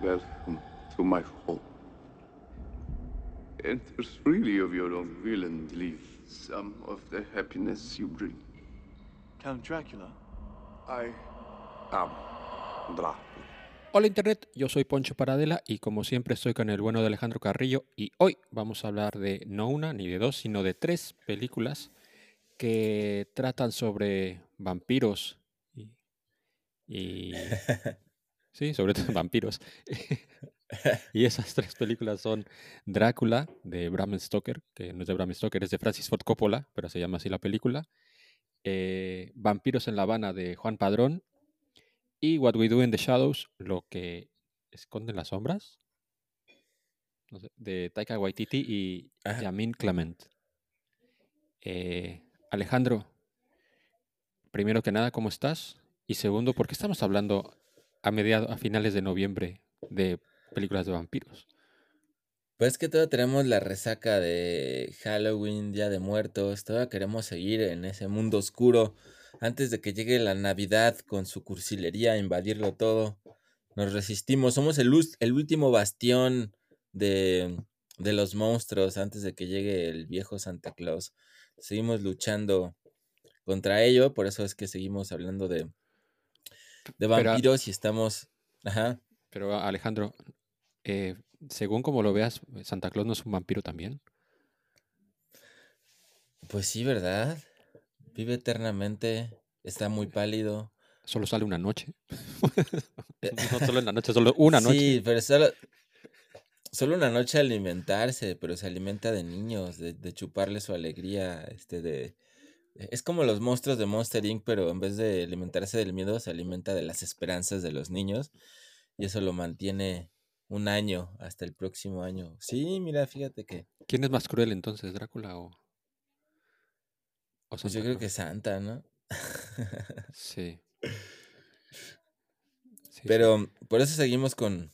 Welcome to my home. Enter freely of your own will and leave some of the happiness you bring. Count Dracula. I am Dracula. Hola Internet, yo soy Poncho Paradela y como siempre estoy con el bueno de Alejandro Carrillo y hoy vamos a hablar de no una ni de dos, sino de tres películas que tratan sobre vampiros y, y sí, sobre todo vampiros. y esas tres películas son Drácula de Bram Stoker, que no es de Bram Stoker, es de Francis Ford Coppola, pero se llama así la película. eh, Vampiros en La Habana de Juan Padrón y What We Do in the Shadows, lo que esconden las sombras, no sé, de Taika Waititi y Ajá. Yamin Clement. Eh, Alejandro, primero que nada, ¿cómo estás? Y segundo, ¿por qué estamos hablando a mediados, a finales de noviembre de películas de vampiros? Pues que todavía tenemos la resaca de Halloween, Día de Muertos, todavía queremos seguir en ese mundo oscuro antes de que llegue la Navidad con su cursilería a invadirlo todo. Nos resistimos, somos el, el último bastión de, de los monstruos antes de que llegue el viejo Santa Claus. Seguimos luchando contra ello, por eso es que seguimos hablando de, de Pero- vampiros y estamos... Ajá. Pero Alejandro, eh, según como lo veas, Santa Claus no es un vampiro también. Pues sí, ¿verdad? Vive eternamente, está muy pálido. Solo sale una noche. no solo en la noche, solo una noche. Sí, pero solo, solo una noche alimentarse, pero se alimenta de niños, de, de chuparle su alegría, este de... Es como los monstruos de Monster Inc., pero en vez de alimentarse del miedo, se alimenta de las esperanzas de los niños. Y eso lo mantiene un año, hasta el próximo año. Sí, mira, fíjate que... ¿Quién es más cruel entonces, Drácula o, o Pues yo creo que? Santa, ¿no? Sí. Sí, sí. Pero por eso seguimos con,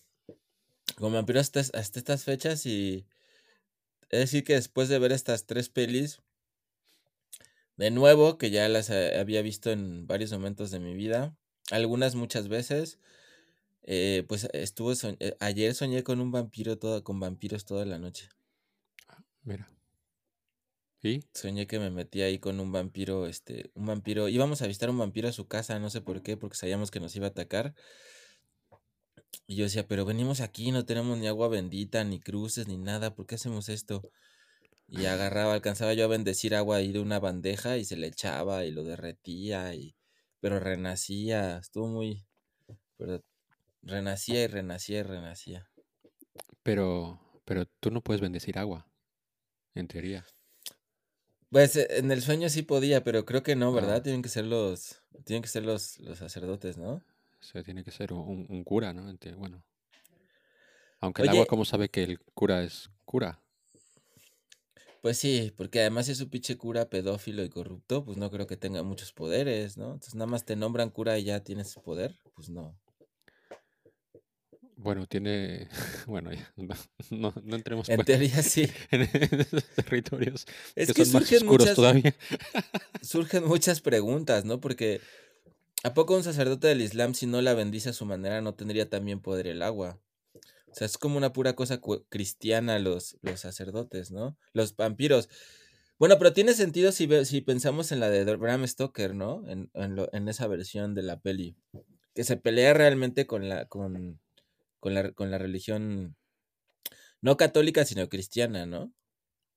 con vampiros hasta, hasta estas fechas y es decir que después de ver estas tres pelis, de nuevo, que ya las eh, había visto en varios momentos de mi vida, algunas muchas veces, eh, pues estuvo eh, ayer soñé con un vampiro todo, con vampiros toda la noche. Mira. ¿Y? Soñé que me metí ahí con un vampiro, este, un vampiro, íbamos a visitar un vampiro a su casa, no sé por qué, porque sabíamos que nos iba a atacar. Y yo decía, pero venimos aquí, no tenemos ni agua bendita, ni cruces, ni nada, ¿por qué hacemos esto? Y agarraba, alcanzaba yo a bendecir agua ahí de una bandeja y se le echaba y lo derretía, y, pero renacía, estuvo muy, pero renacía y renacía y renacía. Pero, pero tú no puedes bendecir agua, en teoría. Pues eh, en el sueño sí podía, pero creo que no, ¿verdad? Ah. Tienen que ser los, tienen que ser los, los sacerdotes, ¿no? O sea, tiene que ser un, un cura, ¿no? Bueno. Aunque el agua. ¿cómo sabe que el cura es cura? Pues sí, porque además es un pinche cura pedófilo y corrupto, pues no creo que tenga muchos poderes, ¿no? Entonces nada más te nombran cura y ya tienes poder, pues no. Bueno, tiene. Bueno, ya, no, no, no entremos En pues, teoría sí. en esos territorios Es que, que son más surgen oscuros muchas, todavía. surgen muchas preguntas, ¿no? Porque ¿a poco un sacerdote del Islam si no la bendice a su manera no tendría también poder el agua? O sea, es como una pura cosa cristiana los, los sacerdotes, ¿no? Los vampiros. Bueno, pero tiene sentido si, ve- si pensamos en la de Bram Stoker, ¿no? En, en, lo- en esa versión de la peli. Que se pelea realmente con la, con, con la, con la religión no católica, sino cristiana, ¿no?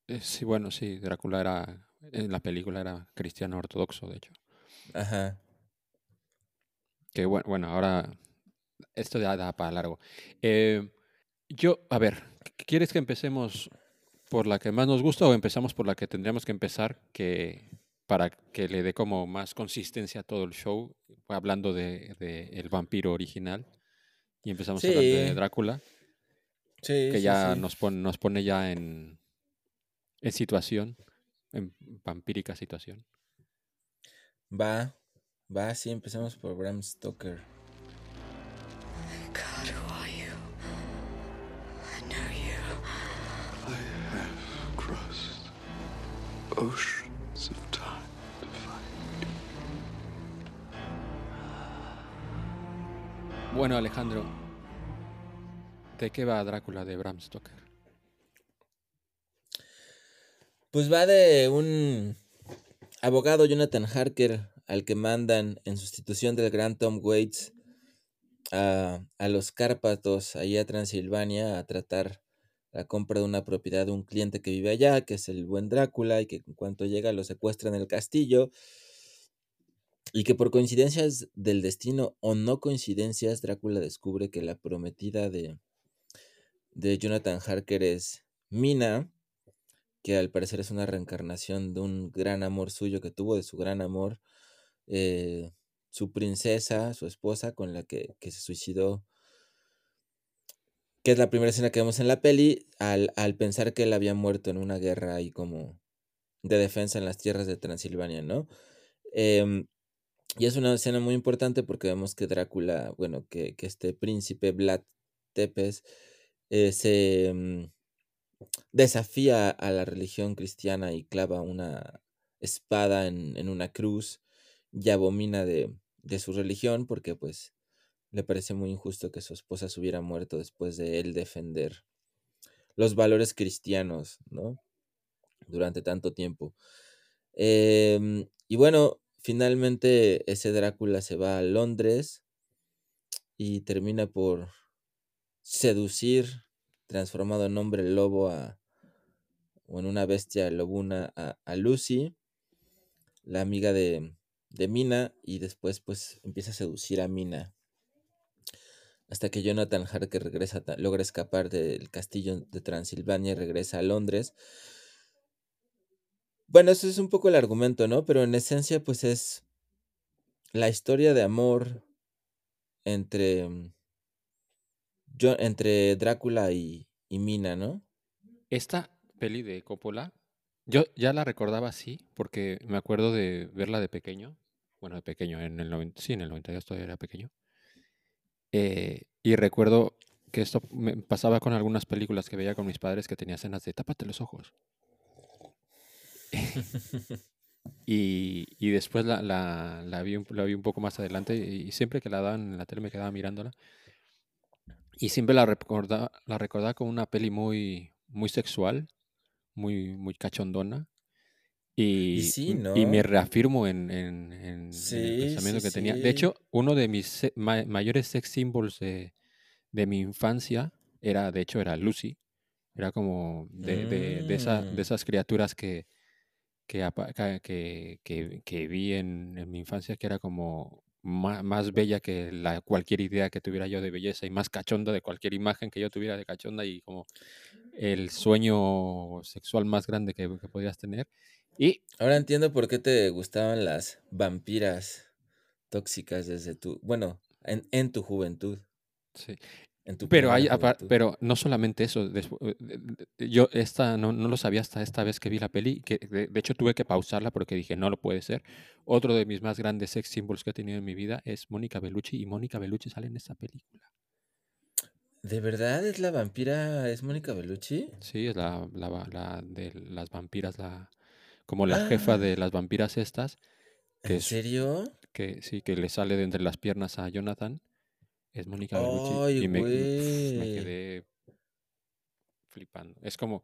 Eh, Sí, bueno, sí, Drácula era. En la película era cristiano ortodoxo, de hecho. Ajá. Que bueno, bueno, ahora. Esto ya da para largo. Eh, yo, a ver, ¿qu- ¿quieres que empecemos por la que más nos gusta o empezamos por la que tendríamos que empezar que para que le dé como más consistencia a todo el show, hablando de, de el vampiro original y empezamos hablando de Sí. Drácula, Sí, que sí, ya nos pone nos pone ya en en situación, en vampírica situación. Va, va, sí, empecemos por Bram Stoker. Oceans of time to find. Bueno, Alejandro, ¿De qué va Drácula de Bram Stoker? Pues va de un abogado Jonathan Harker al que mandan en sustitución del gran Tom Waits a, a los Cárpatos, ahí a Transilvania, a tratar la compra de una propiedad de un cliente que vive allá, que es el buen Drácula, y que en cuanto llega lo secuestra en el castillo. Y que por coincidencias del destino o no coincidencias, Drácula descubre que la prometida de, de Jonathan Harker es Mina, que al parecer es una reencarnación de un gran amor suyo que tuvo, de su gran amor, eh, su princesa, su esposa, con la que, que, se suicidó, que es la primera escena que vemos en la peli, al, al pensar que él había muerto en una guerra ahí como de defensa en las tierras de Transilvania, ¿no? Eh, y es una escena muy importante porque vemos que Drácula, bueno, que, que este príncipe Vlad Tepes eh, se um, desafía a la religión cristiana y clava una espada en, en una cruz y abomina de, de, su religión porque pues le parece muy injusto que su esposa se hubiera muerto después de él defender los valores cristianos, ¿no? Durante tanto tiempo. Eh, y bueno, finalmente ese Drácula se va a Londres y termina por seducir, transformado en hombre lobo a, o en una bestia lobuna a, a Lucy, la amiga de, de, Mina, y después pues empieza a seducir a Mina. Hasta que Jonathan Harker regresa, logra escapar del castillo de Transilvania y regresa a Londres. Bueno, eso es un poco el argumento, ¿no? Pero en esencia, pues es la historia de amor entre, yo, entre Drácula y, y, Mina, ¿no? Esta peli de Coppola, yo ya la recordaba así, porque me acuerdo de verla de pequeño. Bueno, de pequeño, en el 90, sí, en el 92 todavía era pequeño. Eh, y recuerdo que esto me pasaba con algunas películas que veía con mis padres que tenía escenas de tápate los ojos. y, y, después la, la, vi un, la, vi un, poco más adelante y siempre que la daban en la tele me quedaba mirándola. Y siempre la recordaba, la recordaba como una peli muy, muy sexual, muy, muy cachondona. Y, y, sí, ¿no? y, me reafirmo en, en, en, sí, en el pensamiento sí, que tenía. De hecho, uno de mis ma mayores sex symbols de, de, mi infancia era, de hecho, era Lucy. Era como de, de, de, esa, de Mm. esas criaturas que, que, que, que, que vi en, en, mi infancia, que era como más, más, bella que la, cualquier idea que tuviera yo de belleza y más cachonda de cualquier imagen que yo tuviera de cachonda y como el sueño sexual más grande que, que podías tener. Y ahora entiendo por qué te gustaban las vampiras tóxicas desde tu, bueno, en, en tu juventud. Sí. En tu pero hay pero no solamente eso después, yo esta no, no, lo sabía hasta esta vez que vi la peli que de, de, hecho tuve que pausarla porque dije no lo puede ser otro de mis más grandes sex symbols que he tenido en mi vida es Mónica Bellucci y Mónica Bellucci sale en esta película ¿De verdad es la vampira? ¿Es Mónica Bellucci? Sí, es la, la, la, de las vampiras, la como la ah. jefa de las vampiras estas. Que ¿En serio? Es, que sí, que le sale de entre las piernas a Jonathan es Mónica Bellucci y me, me, quedé flipando. Es como,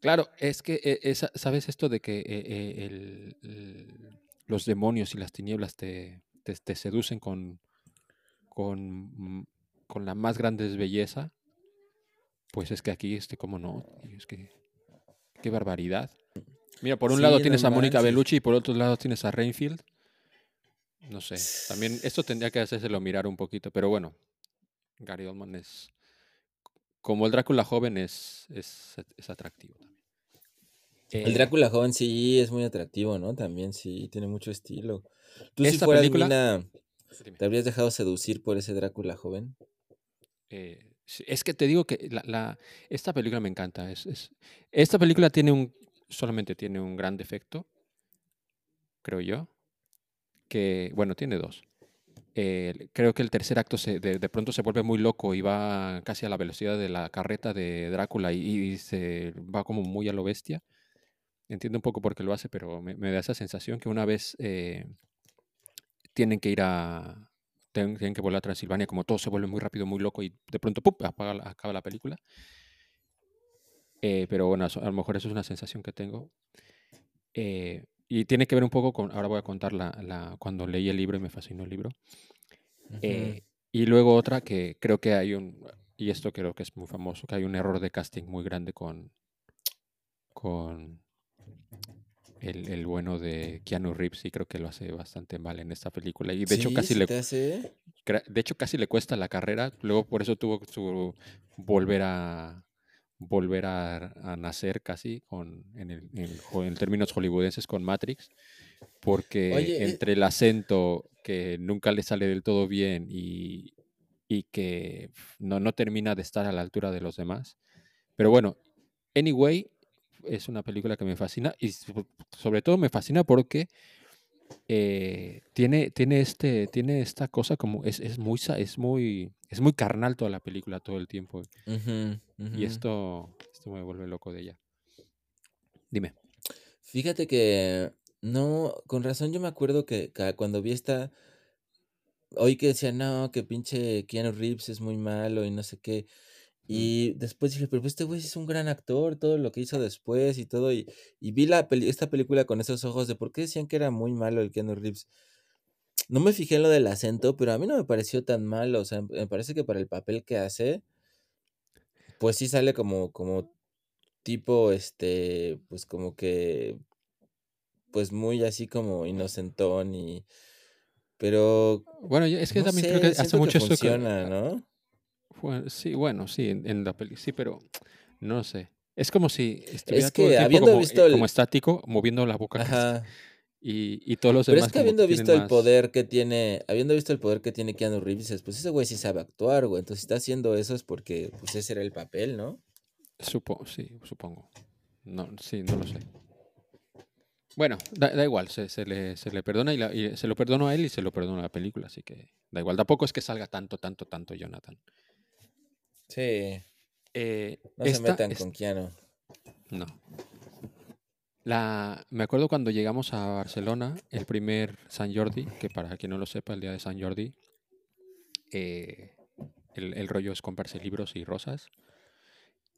claro, es que es, sabes esto de que eh, el, el, los demonios y las tinieblas te, te, te seducen con, con, con, la más grande belleza. Pues es que aquí, este, como no, es que qué barbaridad. Mira, por un sí, lado tienes no a Mónica Bellucci y por otro lado tienes a Rainfield. No sé, también esto tendría que hacérselo mirar un poquito, pero bueno, Gary Oldman es, como el Drácula joven, es, es, es atractivo también. El Drácula joven sí es muy atractivo, ¿no? También sí, tiene mucho estilo. ¿Tú si fueras película? Mina, te habrías dejado seducir por ese Drácula joven? Eh, es que te digo que la, la, esta película me encanta. Es, es, esta película tiene un, solamente tiene un gran defecto, creo yo, que, bueno, tiene dos. Creo que el tercer acto se, de, de, pronto se vuelve muy loco y va casi a la velocidad de la carreta de Drácula y, se va como muy a lo bestia. Entiendo un poco por qué lo hace, pero me, da esa sensación que una vez eh, tienen que ir a, tienen, que volar a Transilvania, como todo se vuelve muy rápido, muy loco y de pronto apaga acaba la película. Eh, pero bueno, a lo mejor eso es una sensación que tengo. Eh, y tiene que ver un poco con, ahora voy a contar la, la- cuando leí el libro y me fascinó el libro. Eh, y luego otra que creo que hay un, y esto creo que es muy famoso, que hay un error de casting muy grande con, con el, el bueno de Keanu Reeves y creo que lo hace bastante mal en esta película. Y de hecho Sí, casi ¿se le, hace? de hecho casi le cuesta la carrera, luego por eso tuvo su volver a volver a, a nacer casi con en, el, en, en términos hollywoodenses con Matrix porque Oye, eh entre el acento que nunca le sale del todo bien y, y que no, no termina de estar a la altura de los demás. Pero bueno, Anyway es una película que me fascina y so- sobre todo me fascina porque eh, tiene, tiene, este, tiene esta cosa como es, es muy es muy es muy carnal toda la película todo el tiempo Y esto esto me vuelve loco de ella. Dime. Fíjate que no, con razón yo me acuerdo que ca- cuando vi esta, oí que decían, no, que pinche Keanu Reeves es muy malo y no sé qué. Y después dije, pero este güey es un gran actor, todo lo que hizo después y todo. Y, y vi la peli- esta película con esos ojos de por qué decían que era muy malo el Keanu Reeves. No me fijé en lo del acento, pero a mí no me pareció tan malo. O sea, me parece que para el papel que hace, pues sí sale como, como tipo, este, pues como que, pues muy así como inocentón y... Pero, Bueno, es que no también creo que hace siento que mucho esto que- funciona, ¿no? Bueno, sí, bueno, sí, en, en la peli, sí, pero no sé. Es como si estuviera Es todo el que tiempo habiendo como, eh, visto el- como estático, moviendo la boca Ajá. Y, y todos los Pero demás es que habiendo visto el más- poder que tiene, habiendo visto el poder que tiene Keanu Reeves, dices, pues ese güey sí sabe actuar, güey. Entonces si está haciendo eso es porque, pues ese era el papel, ¿no? Supo, sí, supongo. No, sí, no lo sé. Bueno, da, da igual, se, se le, se le perdona y, la- y se lo perdono a él y se lo perdono a la película, así que da igual. Tampoco es que salga tanto, tanto, tanto Jonathan. Sí. Eh, No se metan con Keanu. No. La, me acuerdo cuando llegamos a Barcelona, el primer San Jordi, que para quien no lo sepa, el día de San Jordi, eh, el, el rollo es comprarse libros y rosas.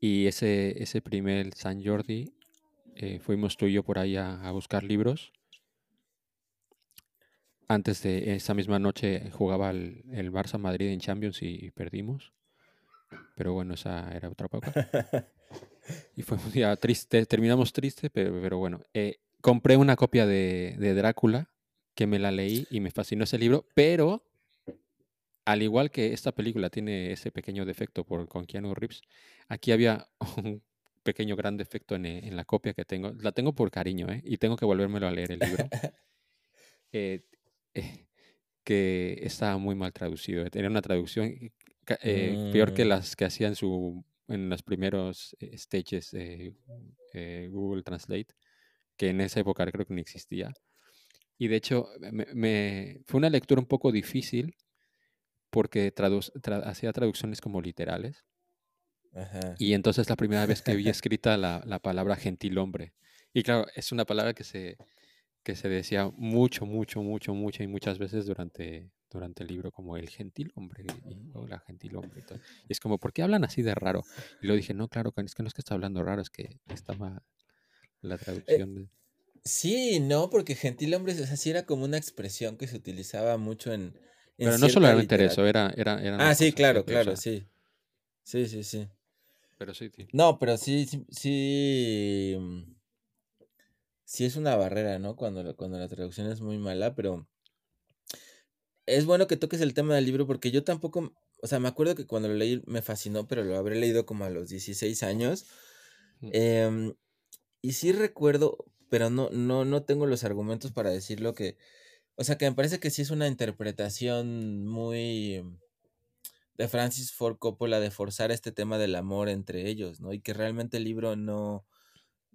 Y ese, ese primer San Jordi eh, fuimos tú y yo por ahí a, a buscar libros. Antes de esa misma noche jugaba el, el Barça Madrid en Champions y perdimos. Pero bueno, esa era otra época. Y fue un día triste, terminamos triste, pero, pero bueno. eh, compré una copia de, de Drácula, que me la leí y me fascinó ese libro, pero al igual que esta película tiene ese pequeño defecto por, con Keanu Reeves, aquí había un pequeño gran defecto en, eh, en la copia que tengo. La tengo por cariño, ¿eh? Y tengo que volvérmelo a leer el libro. Eh, eh, que estaba muy mal traducido. eh, Tenía una traducción eh, peor que Mm. las que hacían su, en los primeros eh, stages de eh, Google Translate, que en esa época creo que no existía. Y de hecho, me, me- fue una lectura un poco difícil porque tradu- tra- hacía traducciones como literales. Ajá. Y entonces la primera vez que vi escrita la, la palabra gentilhombre. Y claro, es una palabra que se, que se decía mucho, mucho, mucho, mucho y muchas veces durante, durante el libro, como el gentilhombre y o la gentilhombre. Y, todo. y es como, ¿por qué hablan así de raro? Y lo dije, no, claro, es que no es que está hablando raro, es que estaba la traducción. de- Sí, no, porque gentilhombre, o sea, sí era como una expresión que se utilizaba mucho en. en Pero no solamente era eso, era... era, eran Ah, sí, claro, o claro, sí. Sí, sí, sí. Pero sí, sí. No, pero sí, sí, sí, sí es una barrera, ¿no? Cuando, la- cuando la traducción es muy mala, pero es bueno que toques el tema del libro porque yo tampoco, o sea, me acuerdo que cuando lo leí me fascinó, pero lo habré leído como a los 16 años. Em, y sí recuerdo, pero no, no, no tengo los argumentos para decirlo que, o sea, que me parece que sí es una interpretación muy de Francis Ford Coppola de forzar este tema del amor entre ellos, ¿no? Y que realmente el libro no,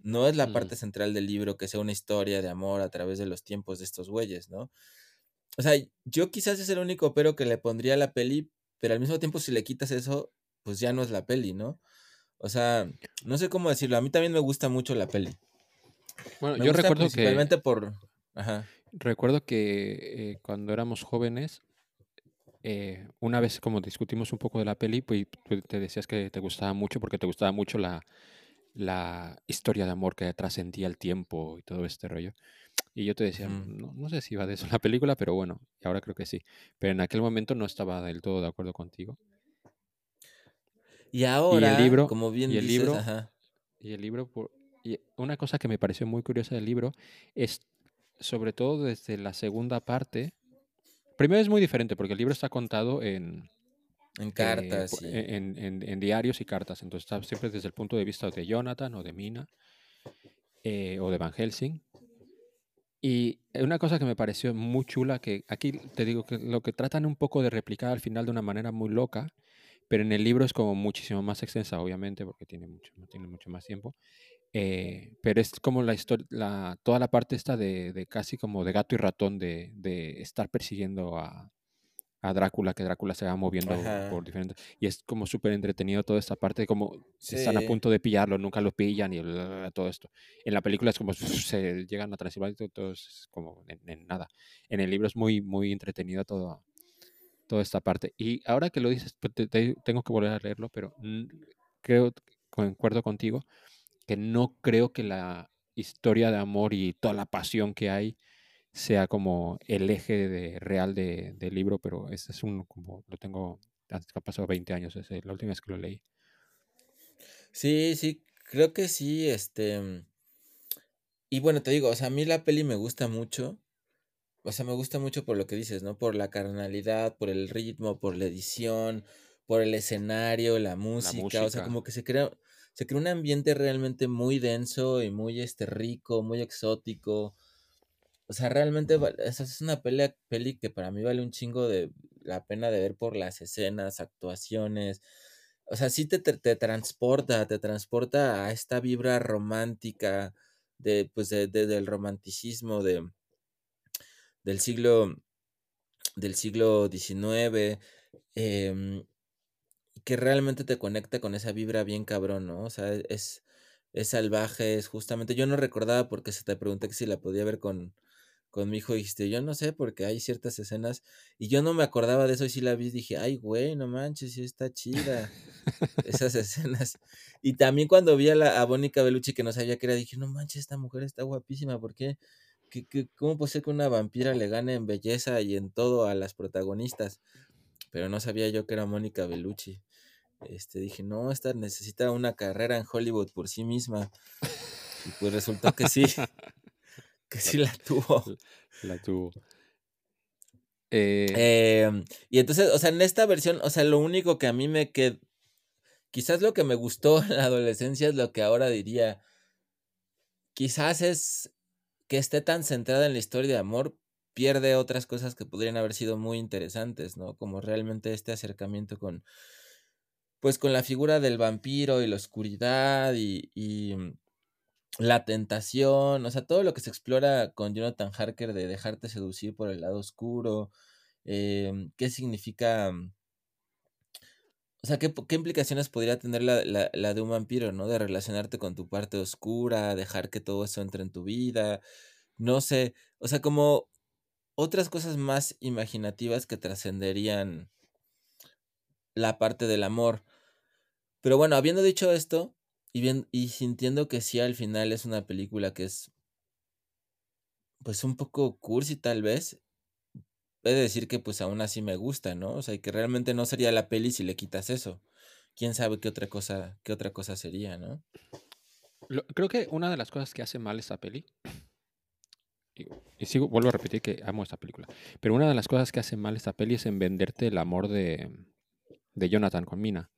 no es la Mm. parte central del libro, que sea una historia de amor a través de los tiempos de estos güeyes, ¿no? O sea, yo quizás es el único pero que le pondría a la peli, pero al mismo tiempo si le quitas eso, pues ya no es la peli, ¿no? O sea, no sé cómo decirlo, a mí también me gusta mucho la peli. Bueno, Me yo gusta recuerdo que... principalmente por... Ajá. Recuerdo que eh, cuando éramos jóvenes eh, una vez como discutimos un poco de la peli, pues te decías que te gustaba mucho porque te gustaba mucho la, la historia de amor que trascendía el tiempo y todo este rollo. Y yo te decía, no, no sé si va de eso la película, pero bueno, y ahora creo que sí. Pero en aquel momento no estaba del todo de acuerdo contigo. Y ahora, libro- como bien y el dices, libro- ajá. Y el libro, por- y una cosa que me pareció muy curiosa del libro es, sobre todo desde la segunda parte, primero es muy diferente porque el libro está contado en, en eh, cartas y... en, en- en diarios y cartas, entonces está siempre desde el punto de vista de Jonathan o de Mina eh, o de Van Helsing. Y una cosa que me pareció muy chula, que aquí te digo que lo que tratan un poco de replicar al final de una manera muy loca, pero en el libro es como muchísimo más extensa, obviamente, porque tiene mucho, tiene mucho más tiempo. eh, pero es como la historia, la, toda la parte esta de, de casi como de gato y ratón, de, de estar persiguiendo a, a Drácula, que Drácula se va moviendo Ajá. por diferentes... Y es como súper entretenido toda esta parte de como están a Sí. punto de pillarlo, nunca lo pillan y bla, bla, bla, todo esto. En la película es como se llegan a Transilvania y todo, es como en, en nada. En el libro es muy, muy entretenido todo, toda esta parte. Y ahora que lo dices, pues, te- te- tengo que volver a leerlo, pero creo, concuerdo contigo, que no creo que la historia de amor y toda la pasión que hay sea como el eje de, real de- del libro, pero este es un, como lo tengo, ha pasado 20 años, es la última vez que lo leí. Sí, sí, creo que sí, este... mm, Y bueno, te digo, o sea, a mí la peli me gusta mucho. O sea, me gusta mucho por lo que dices, ¿no? Por la carnalidad, por el ritmo, por la edición, por el escenario, la música. O sea, música. como que se crea, se crea un ambiente realmente muy denso y muy este rico, muy exótico. O sea, realmente es una pelea, peli que para mí vale un chingo de la pena de ver por las escenas, actuaciones. O sea, sí te, te, transporta, te transporta a esta vibra romántica de, pues, de, de- del romanticismo de, del siglo del siglo XIX, em, que realmente te conecta con esa vibra bien cabrón, ¿no? O sea, es, es salvaje, es justamente, yo no recordaba porque se te pregunté que si la podía ver con, con mi hijo dijiste, yo no sé, porque hay ciertas escenas, y yo no me acordaba de eso y sí la vi dije, ay, güey, no manches, sí está chida esas escenas. Y también cuando vi a, la, a Mónica Bellucci que no sabía que era, dije, no manches, esta mujer está guapísima, ¿por qué? ¿Qué, qué, cómo puede ser que una vampira le gane en belleza y en todo a las protagonistas? Pero no sabía yo que era Mónica Bellucci. Este, dije, no, esta necesita una carrera en Hollywood por sí misma. Y pues resultó que sí, que sí la tuvo. La tuvo. Eh, Eh, y entonces, o sea, en esta versión, o sea, lo único que a mí me quedó, quizás lo que me gustó en la adolescencia es lo que ahora diría, quizás es que esté tan centrada en la historia de amor, pierde otras cosas que podrían haber sido muy interesantes, ¿no? Como realmente este acercamiento con, pues con la figura del vampiro y la oscuridad y, y mm, la tentación, o sea, todo lo que se explora con Jonathan Harker de dejarte seducir por el lado oscuro, em, qué significa, mm, o sea, qué, qué implicaciones podría tener la, la- la de un vampiro, ¿no? De relacionarte con tu parte oscura, dejar que todo eso entre en tu vida, no sé, o sea, como otras cosas más imaginativas que trascenderían la parte del amor. Pero bueno, habiendo dicho esto y, bien, y sintiendo que sí al final es una película que es pues un poco cursi tal vez, he de decir que pues aún así me gusta, ¿no? O sea, y que realmente no sería la peli si le quitas eso. Quién sabe qué otra cosa, qué otra cosa sería, ¿no? creo que una de las cosas que hace mal esta peli, y, y sigo, vuelvo a repetir que amo esta película, pero una de las cosas que hace mal esta peli es en venderte el amor de, de Jonathan con Mina.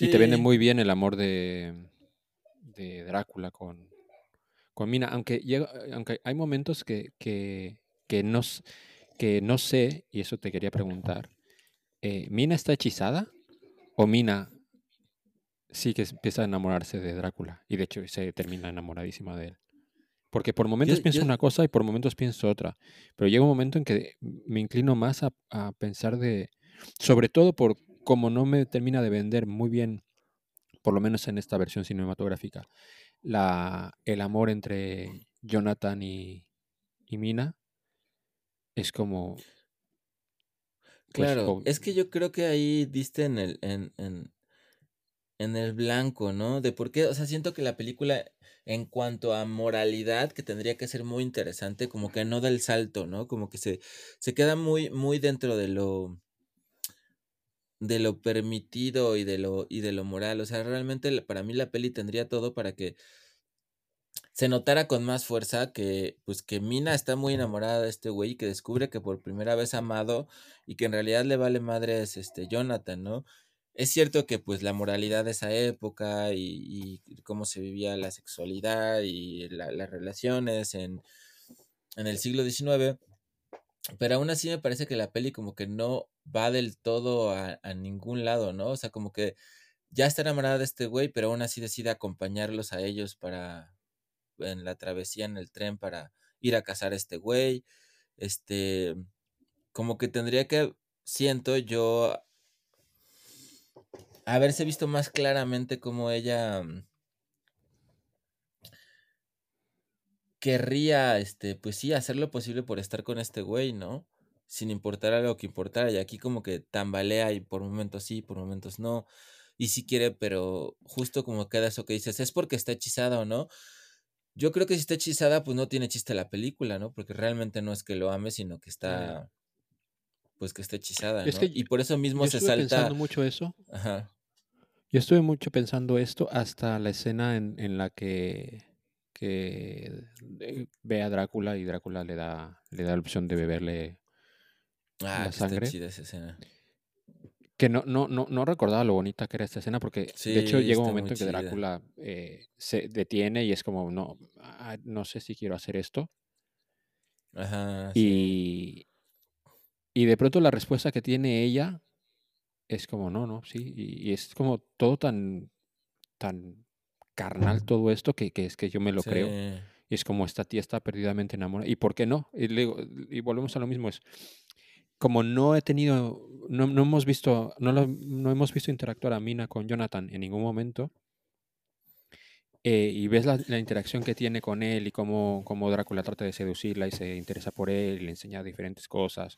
Y te vende muy bien el amor de, de Drácula con, con Mina. Aunque, llega, aunque hay momentos que, que, que, no, que no sé, y eso te quería preguntar, eh, ¿Mina está hechizada? ¿O Mina sí que empieza a enamorarse de Drácula? Y de hecho se termina enamoradísima de él. Porque por momentos Yo- pienso yo- una cosa y por momentos pienso otra. Pero llega un momento en que me inclino más a, a pensar de, sobre todo por como no me termina de vender muy bien, por lo menos en esta versión cinematográfica, la, el amor entre Jonathan y, y Mina, es como... pues, Claro, es que yo creo que ahí diste en el, en, en, en el blanco, ¿no? De por qué, o sea, siento que la película, en cuanto a moralidad, que tendría que ser muy interesante, como que no da el salto, ¿no? Como que se, se queda muy, muy dentro de lo, de lo permitido y de lo, y de lo moral. O sea, realmente para mí la peli tendría todo para que se notara con más fuerza que, pues, que Mina está muy enamorada de este güey y que descubre que por primera vez amado y que en realidad le vale madres este Jonathan, ¿no? Es cierto que pues la moralidad de esa época y, y cómo se vivía la sexualidad y la- las relaciones en, en el siglo XIX, pero aún así me parece que la peli como que no va del todo a, a ningún lado, ¿no? O sea, como que ya está enamorada de este güey, pero aún así decide acompañarlos a ellos para en la travesía en el tren para ir a cazar a este güey. Este, como que tendría que, siento yo, haberse visto más claramente cómo ella querría, este, pues sí, hacer lo posible por estar con este güey, ¿no? Sin importar a lo que importara. Y aquí como que tambalea y por momentos sí, por momentos no. Y sí quiere, pero justo como queda eso que dices, es porque está hechizada o no. Yo creo que si está hechizada, pues no tiene chiste la película, ¿no? Porque realmente no es que lo ame, sino que está, pues que está hechizada, Es ¿no? que y por eso mismo yo se estuve salta. pensando mucho eso. Ajá. Yo estuve mucho pensando esto hasta la escena en, en la que, que eh, ve a Drácula y Drácula le da, le da la opción de beberle Ah, la sangre. chida esa escena. Que no, no, no, no recordaba lo bonita que era esta escena, porque de hecho Sí, llega un momento en que. Drácula eh, se detiene y es como, no, ah, no sé si quiero hacer esto. Ajá, sí. Y, y de pronto la respuesta que tiene ella es como, no, no, sí. Y, y es como todo tan, tan carnal todo esto que, que es que yo me lo creo. Y es como esta tía está perdidamente enamorada. ¿Y por qué no? Y, le digo- y volvemos a lo mismo. Es como no he tenido, no, no hemos visto, no, lo- no hemos visto interactuar a Mina con Jonathan en ningún momento. eh, y ves la, la interacción que tiene con él y cómo, cómo Drácula trata de seducirla y se interesa por él y le enseña diferentes cosas.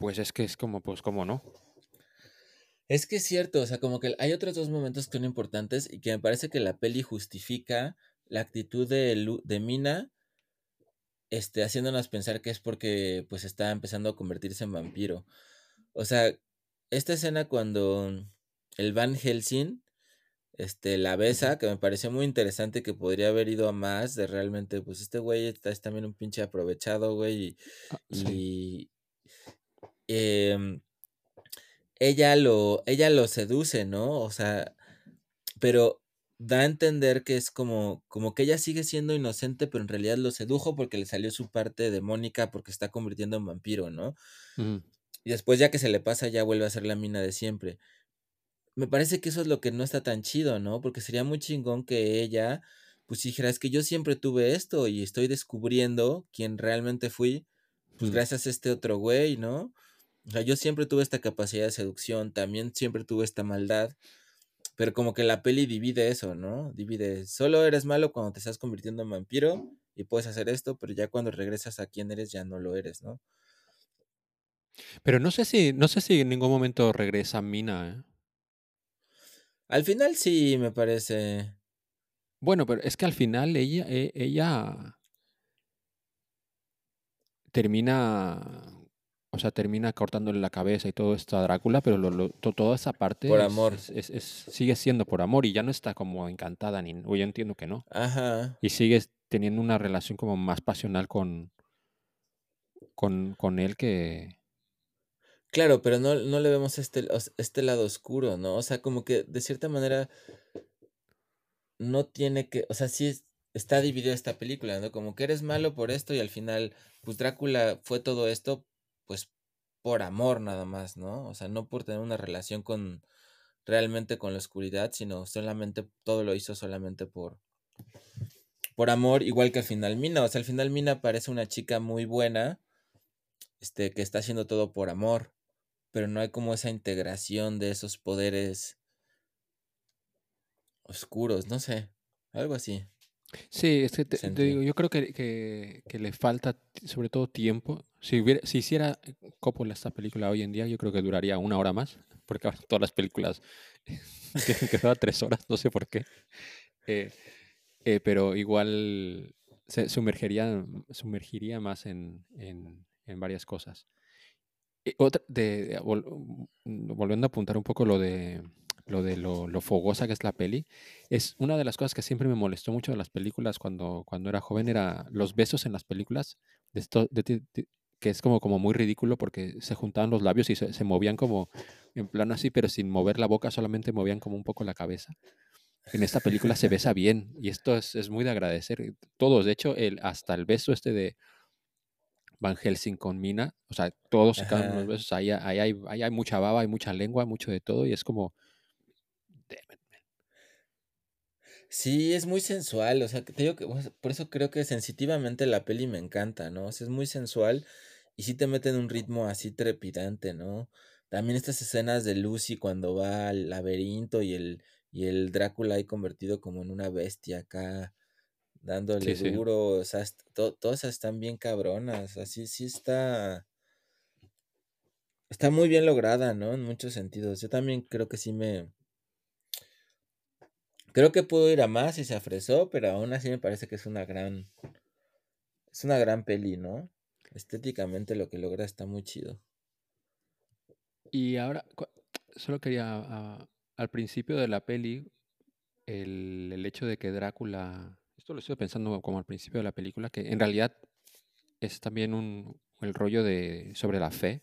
Pues es que es como, pues, como no. Es que es cierto, o sea, como que hay otros dos momentos que son importantes y que me parece que la peli justifica la actitud de, de Mina, este, haciéndonos pensar que es porque pues está empezando a convertirse en vampiro. O sea, esta escena cuando el Van Helsing este, la besa, que me pareció muy interesante que podría haber ido a más de realmente, pues este güey está, es también un pinche aprovechado, güey, y, Ah, sí. y em, ella lo, ella lo seduce, ¿no? O sea, pero da a entender que es como, como que ella sigue siendo inocente, pero en realidad lo sedujo porque le salió su parte demónica porque está convirtiendo en vampiro, ¿no? Y después ya que se le pasa ya vuelve a ser la mina de siempre. Me parece que eso es lo que no está tan chido, ¿no? Porque sería muy chingón que ella, pues dijera, es que yo siempre tuve esto y estoy descubriendo quién realmente fui, pues Mm. gracias a este otro güey, ¿no? O sea, yo siempre tuve esta capacidad de seducción, también siempre tuve esta maldad, pero como que la peli divide eso, ¿no? Divide, solo eres malo cuando te estás convirtiendo en vampiro y puedes hacer esto, pero ya cuando regresas a quién eres ya no lo eres, ¿no? Pero no sé si, no sé si en ningún momento regresa Mina, ¿eh? Al final sí, me parece. Bueno, pero es que al final ella, e- ella termina, o sea, termina cortándole la cabeza y todo esto a Drácula, pero lo- lo- to- toda esa parte Por es- amor. es- es- es- sigue siendo por amor y ya no está como encantada, ni, o yo entiendo que no. Ajá. Y sigues teniendo una relación como más pasional con, con, con él que... Claro, pero no, no le vemos este, este lado oscuro, ¿no? O sea, como que de cierta manera no tiene que, o sea, sí es- está dividida esta película, ¿no? Como que eres malo por esto y al final, pues Drácula fue todo esto, pues por amor nada más, ¿no? O sea, no por tener una relación con, realmente con la oscuridad, sino solamente, todo lo hizo solamente por, por amor, igual que al final Mina, o sea, al final Mina parece una chica muy buena, este, que está haciendo todo por amor, pero no hay como esa integración de esos poderes oscuros, no sé, algo así. Sí, es que te, digo, yo creo que, que- que le falta sobre todo tiempo. Si hubiera, si hiciera Coppola esta película hoy en día, yo creo que duraría una hora más, porque ahora todas las películas tienen que durar tres horas, no sé por qué. Eh, eh, pero igual se sumergiría, sumergiría más en, en- en varias cosas. Otra, de, de- vol- mm, volviendo a apuntar un poco lo de lo de lo, lo fogosa que es la peli, es una de las cosas que siempre me molestó mucho de las películas cuando, cuando era joven, era los besos en las películas, de esto, de ti- que es como, como muy ridículo porque se juntaban los labios y se, se movían como en plano así, pero sin mover la boca, solamente movían como un poco la cabeza. En esta película se besa bien y esto es, es muy de agradecer. Todos, de hecho, el, hasta el beso este de Van Helsing con Mina, o sea, todos y cada uno de los Ajá. besos, ahí, ahí hay, ahí hay mucha baba, hay mucha lengua, mucho de todo y es como... Sí, es muy sensual, o sea, te digo que por eso creo que sensitivamente la peli me encanta, ¿no? O sea, es muy sensual y sí te mete en un ritmo así trepidante, ¿no? También estas escenas de Lucy cuando va al laberinto y el, y el Drácula ahí convertido como en una bestia acá, dándole Sí, sí. duro, o sea, to- todas están bien cabronas, así sí está, está muy bien lograda, ¿no? En muchos sentidos. Yo también creo que sí me, Creo que pudo ir a más y se afresó, pero aún así me parece que es una gran, es una gran peli, ¿no? Estéticamente lo que logra está muy chido. Y ahora, solo quería, ah, al principio de la peli, el, el hecho de que Drácula, esto lo estoy pensando como al principio de la película, que en realidad es también un, el rollo de, sobre la fe,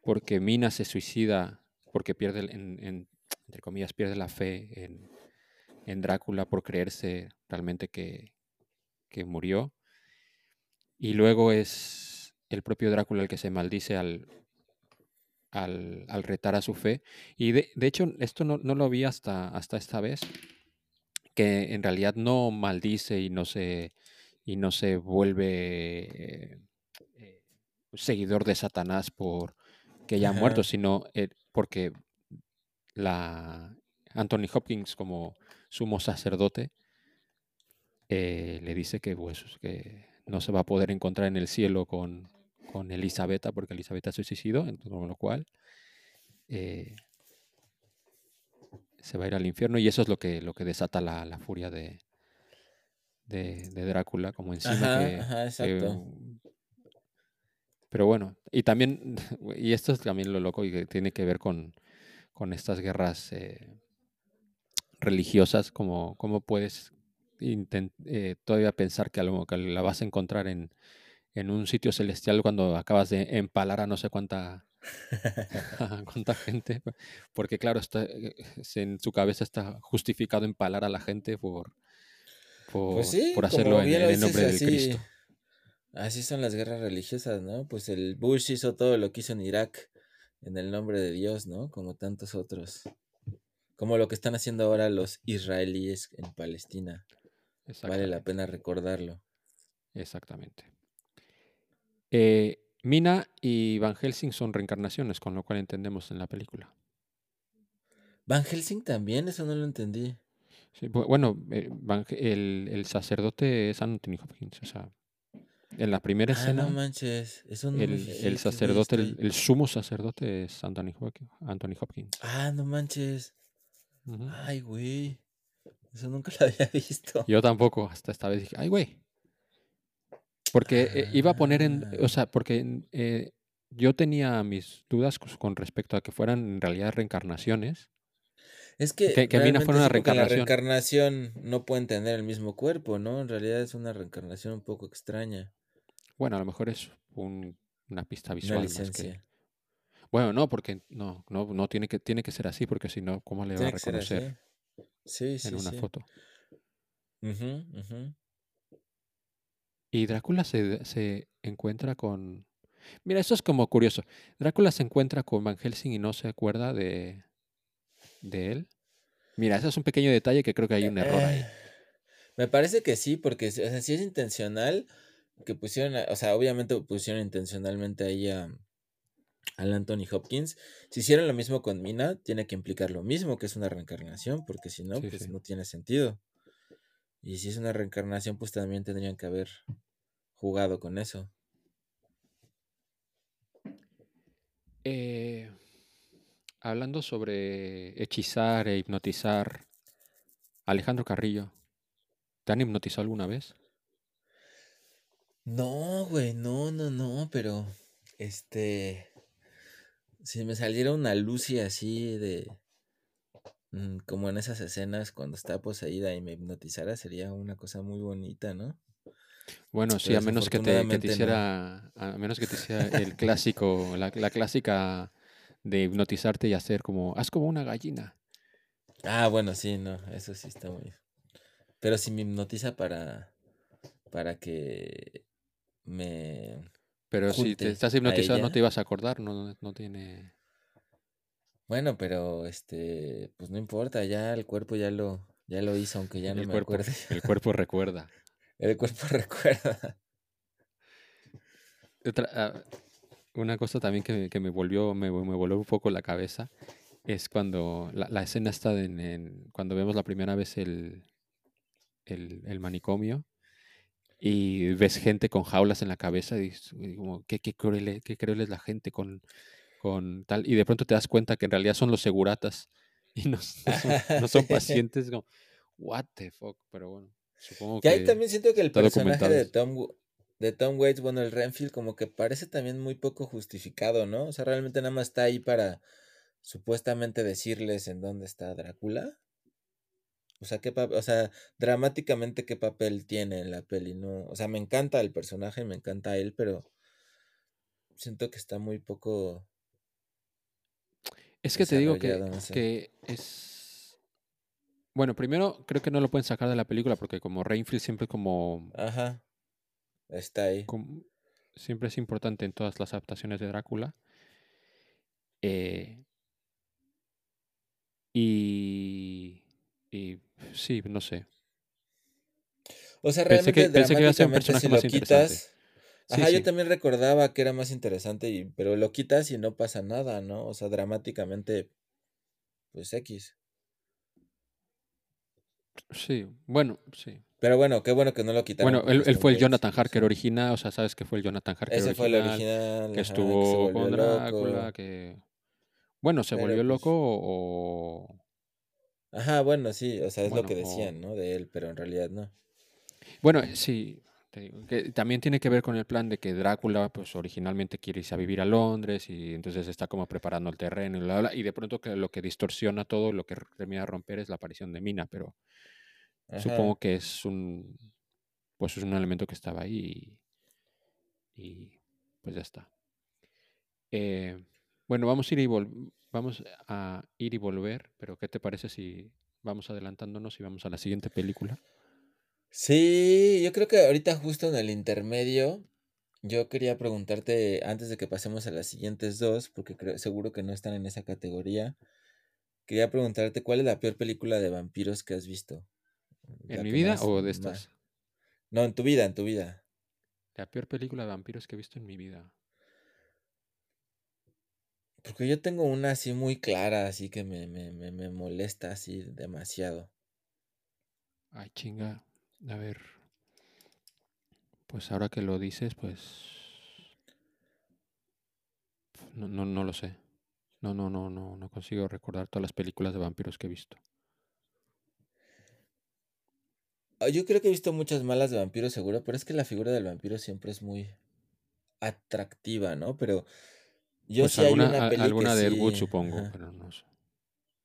porque Mina se suicida porque pierde, en- entre comillas, pierde la fe en, en Drácula por creerse realmente que, que murió. Y luego es el propio Drácula el que se maldice al, al, al retar a su fe. Y de, de hecho, esto no, no lo vi hasta, hasta esta vez, que en realidad no maldice y no se, y no se vuelve eh, eh, seguidor de Satanás por que haya muerto, Ajá. sino eh, porque la Anthony Hopkins como sumo sacerdote eh, le dice que, pues, que no se va a poder encontrar en el cielo con, con Elisabetta porque Elisabetta se suicidó, con lo cual eh, se va a ir al infierno y eso es lo que, lo que desata la, la furia de, de, de Drácula, como encima Ajá, que, ajá, exacto. pero bueno, y también, y esto es también lo loco y que tiene que ver con, con estas guerras eh, religiosas, como cómo puedes eh, todavía pensar que, a lo- que la vas a encontrar en, en un sitio celestial cuando acabas de empalar a no sé cuánta, cuánta gente, porque claro, está, eh, en su cabeza está justificado empalar a la gente por, por, Pues sí, por hacerlo en, el nombre así, Cristo. así son las guerras religiosas, ¿no? Pues el Bush hizo todo lo que hizo en Irak en el nombre de Dios, ¿no? Como tantos otros. Como lo que están haciendo ahora los israelíes en Palestina. Vale la pena recordarlo. Exactamente. Eh, Mina y Van Helsing son reencarnaciones, con lo cual entendemos en la película. Van Helsing también, eso no lo entendí. Sí, bu- bueno, eh, el, el sacerdote es Anthony Hopkins. O sea, en la primera Ah, no escena, manches, eso no el, el sacerdote, el, sumo sacerdote es. Anthony Hopkins. Ah, no manches. Ay, güey. Eso nunca lo había visto. Yo tampoco, hasta esta vez dije, ay, güey. Porque eh, iba a poner en, o Ah, sea, porque eh, yo tenía mis dudas con respecto a que fueran en realidad reencarnaciones. es que Que, que Mina fuera realmente una en la reencarnación. reencarnación no pueden tener el mismo cuerpo, ¿no? En realidad es una reencarnación un poco extraña. Bueno, a lo mejor es un- una pista Una visual más que. Bueno, no, porque no, no, no tiene que, tiene que ser así, porque si no, ¿cómo le va a Tiene reconocer así. Sí, en sí, una sí. foto? Y Drácula se, se encuentra con. Mira, esto es como curioso. Drácula se encuentra con Van Helsing y no se acuerda de, de él. Mira, ese es un pequeño detalle que creo que hay un error ahí. Eh, me parece que sí, porque o sea, si es intencional, que pusieron, o sea, obviamente pusieron intencionalmente ahí a, al Anthony Hopkins. Si hicieron lo mismo con Mina, tiene que implicar lo mismo, que es una reencarnación, porque si no, Sí, pues sí. no tiene sentido. Y si es una reencarnación, pues también tendrían que haber jugado con eso. Eh, hablando sobre hechizar e hipnotizar, Alejandro Carrillo, ¿te han hipnotizado alguna vez? No, güey, no, no, no, pero este, si me saliera una Lucy así de, mm, como en esas escenas cuando está poseída y me hipnotizara, sería una cosa muy bonita, ¿no? Bueno, sí, Pero a menos que te, que te desafortunadamente no. hiciera, a menos que te hiciera el clásico, la, la clásica de hipnotizarte y hacer como, haz como una gallina. Ah, bueno, sí, no, eso sí está muy. Pero si me hipnotiza para, para que me Pero si te estás hipnotizado no te ibas a acordar, no, no tiene... Bueno, pero este, pues no importa, ya el cuerpo ya lo, ya lo hizo, aunque ya no El me cuerpo, acuerde. el cuerpo recuerda. El cuerpo recuerda. Otra- ah, una cosa también que, que me volvió, me, me voló un poco la cabeza es cuando la, la escena está en, en- cuando vemos la primera vez el, el, el manicomio y ves gente con jaulas en la cabeza y "Uy, como, qué, qué cruel, es- qué cruel es la gente con, con tal, y de pronto te das cuenta que en realidad son los seguratas y no, no son, no son pacientes, como, what the fuck, pero bueno, supongo Que ahí que también siento que el personaje de Tom, de Tom Waits, bueno, el Renfield, como que parece también muy poco justificado, ¿no? O sea, realmente nada más está ahí para supuestamente decirles en dónde está Drácula. O sea, qué o sea, dramáticamente qué papel tiene en la peli, ¿no? O sea, me encanta el personaje, me encanta él, pero siento que está muy poco Es que te digo que, desarrollado, no sé. que es... Bueno, primero creo que no lo pueden sacar de la película porque como Rainfield siempre como, Ajá, está ahí. como- siempre es importante en todas las adaptaciones de Drácula. eh, y, y sí, no sé. O sea, Pensé que, realmente pensé que iba a ser un personaje si lo más interesante. quitas... Sí, Ajá, yo también recordaba que era más interesante, y, pero lo quitas y no pasa nada, ¿no? O sea, dramáticamente, pues X. Sí, bueno, sí. Pero bueno, qué bueno que no lo quitaron Bueno, él, es él fue el Jonathan pues, Harker sí. original, o sea, sabes que fue el Jonathan Harker Ese fue el original, original, que ajá, estuvo con Drácula, loco. que... Bueno, ¿se Pero volvió pues, loco o...? Ajá, bueno, sí, o sea, es lo que decían, ¿no? De él, pero en realidad no. Bueno, sí, te digo, que también tiene que ver con el plan de que Drácula, pues originalmente quiere irse a vivir a Londres y entonces está como preparando el terreno y bla, bla, y de pronto que lo que distorsiona todo, lo que termina de romper es la aparición de Mina, pero supongo que es un, pues es un elemento que estaba ahí y, y, pues ya está. Eh, bueno, vamos a ir y vol- vamos a ir y volver, pero ¿qué te parece si vamos adelantándonos y vamos a la siguiente película? Sí, yo creo que ahorita justo en el intermedio, yo quería preguntarte, antes de que pasemos a las siguientes dos, porque creo, seguro que no están en esa categoría, quería preguntarte cuál es la peor película de vampiros que has visto. ¿En mi vida más, o de estas? No, en tu vida, en tu vida. La peor película de vampiros que he visto en mi vida. Porque yo tengo una así muy clara, así que me, me, me, me molesta así demasiado. Ay, chinga. A ver. Pues ahora que lo dices, pues. No, no, no lo sé. No, no, no, no, no consigo recordar todas las películas de vampiros que he visto. Ah, Yo creo que he visto muchas malas de vampiros seguro, pero es que la figura del vampiro siempre es muy atractiva, ¿no? Pero yo Pues sí hay alguna, una alguna de Ed Wood, sí, supongo, ajá. pero no sé.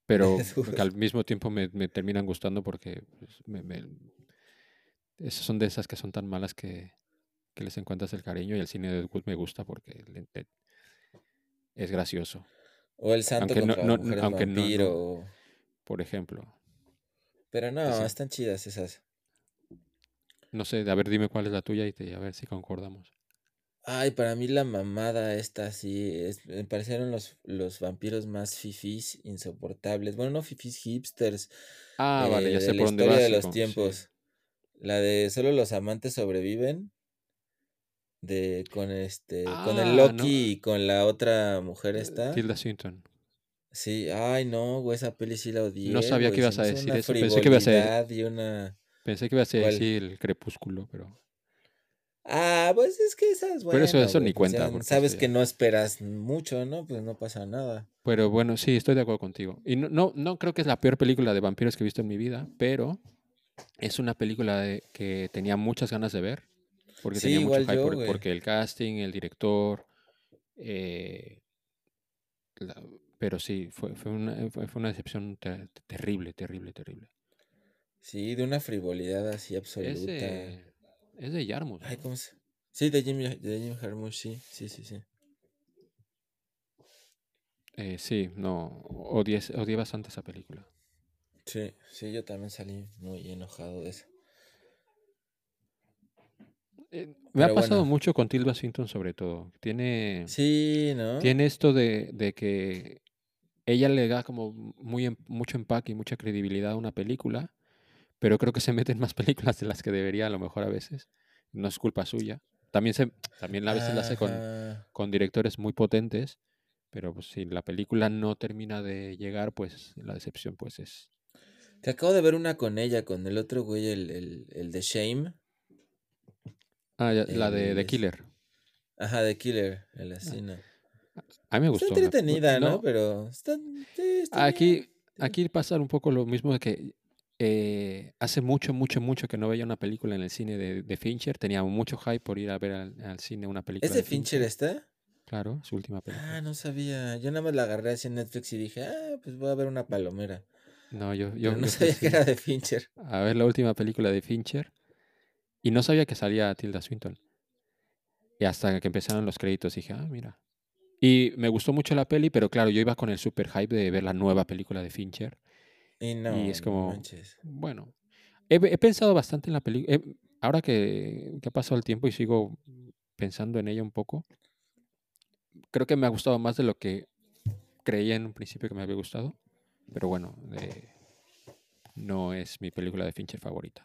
Pero que al mismo tiempo me, me terminan gustando porque pues, me, me- esas son de esas que son tan malas que, que les encuentras el cariño y el cine de Ed Wood me gusta porque le- le- es gracioso. O el santo Aunque contra no, las no- mujeres aunque no, no, vampiro. por ejemplo. Pero no, están chidas esas. No sé, a ver, dime cuál es la tuya y te, a ver si concordamos. Ay, para mí la mamada esta sí, es, me parecieron los, los vampiros más fifís, insoportables. Bueno, no fifís, hipsters, Ah, vale, eh, ya de sé la por dónde historia vas de los sí. tiempos. La de solo los amantes sobreviven. De con este, con el Ah, no, Loki y con la otra mujer eh, esta. Tilda Swinton. Sí, ay no, güey, esa peli sí la odié, No sabía güey, que se ibas me a hizo decir una eso. Pensé que ibas a frivolidad y una Pensé que iba a así el crepúsculo, pero. Ah, pues es que esa es buena. Pero eso- eso ni pues cuenta, Sabes que no esperas mucho, ¿no? Pues no pasa nada. Pero bueno, sí, estoy de acuerdo contigo. Y no, no, no creo que es la peor película de vampiros que he visto en mi vida, pero es una película de- que tenía muchas ganas de ver. Porque Sí, tenía mucho hype, yo, por- güey. porque el casting, el director. eh, la- pero sí, fue, fue, una, fue, una decepción ter- terrible, terrible, terrible. Sí, de una frivolidad así absoluta. Es de, es de Yarmouth. Ay. ¿cómo se...? Sí, de Jim, de Jim Jarmusch, sí, sí, sí, sí. Eh, sí, no, odié, odié bastante esa película. Sí, sí, yo también salí muy enojado de eso. Eh, me ha pasado bueno. mucho con Tilda Swinton sobre todo. Tiene, Sí, ¿no? tiene esto de, de que ella le da como muy em- mucho empaque y mucha credibilidad a una película, pero creo que se mete en más películas de las que debería a lo mejor a veces. No es culpa suya. También, se, también a veces la hace con, con directores muy potentes, pero pues, si la película no termina de llegar, pues la decepción pues es... Que acabo de ver una con ella, con el otro güey, el, el, el de Shame. Ah, ya, la de es- Killer. Ajá, de Killer, el asesino. A mí me Está gustó. me- entretenida, ¿no? no, Pero está, está Aquí, bien. aquí pasa un poco lo mismo de que eh, hace mucho, mucho, mucho que no veía una película en el cine de, de Fincher. Tenía mucho hype por ir a ver al, al cine una película. ¿Es de Fincher está? Claro, su última película. Ah, no sabía. Yo nada más la agarré así en Netflix y dije, ah, pues voy a ver una palomera. No, yo, Yo no sabía que era de Fincher. a ver la última película de Fincher y no sabía que salía Tilda Swinton. Y hasta que empezaron los créditos dije, ah, mira. Y me gustó mucho la peli, pero claro, yo iba con el super hype de ver la nueva película de Fincher. Y no, y es como, manches. bueno, he, he pensado bastante en la película. ahora que, que ha pasado el tiempo y sigo pensando en ella un poco, creo que me ha gustado más de lo que creía en un principio que me había gustado. Pero bueno, eh, no es mi película de Fincher favorita.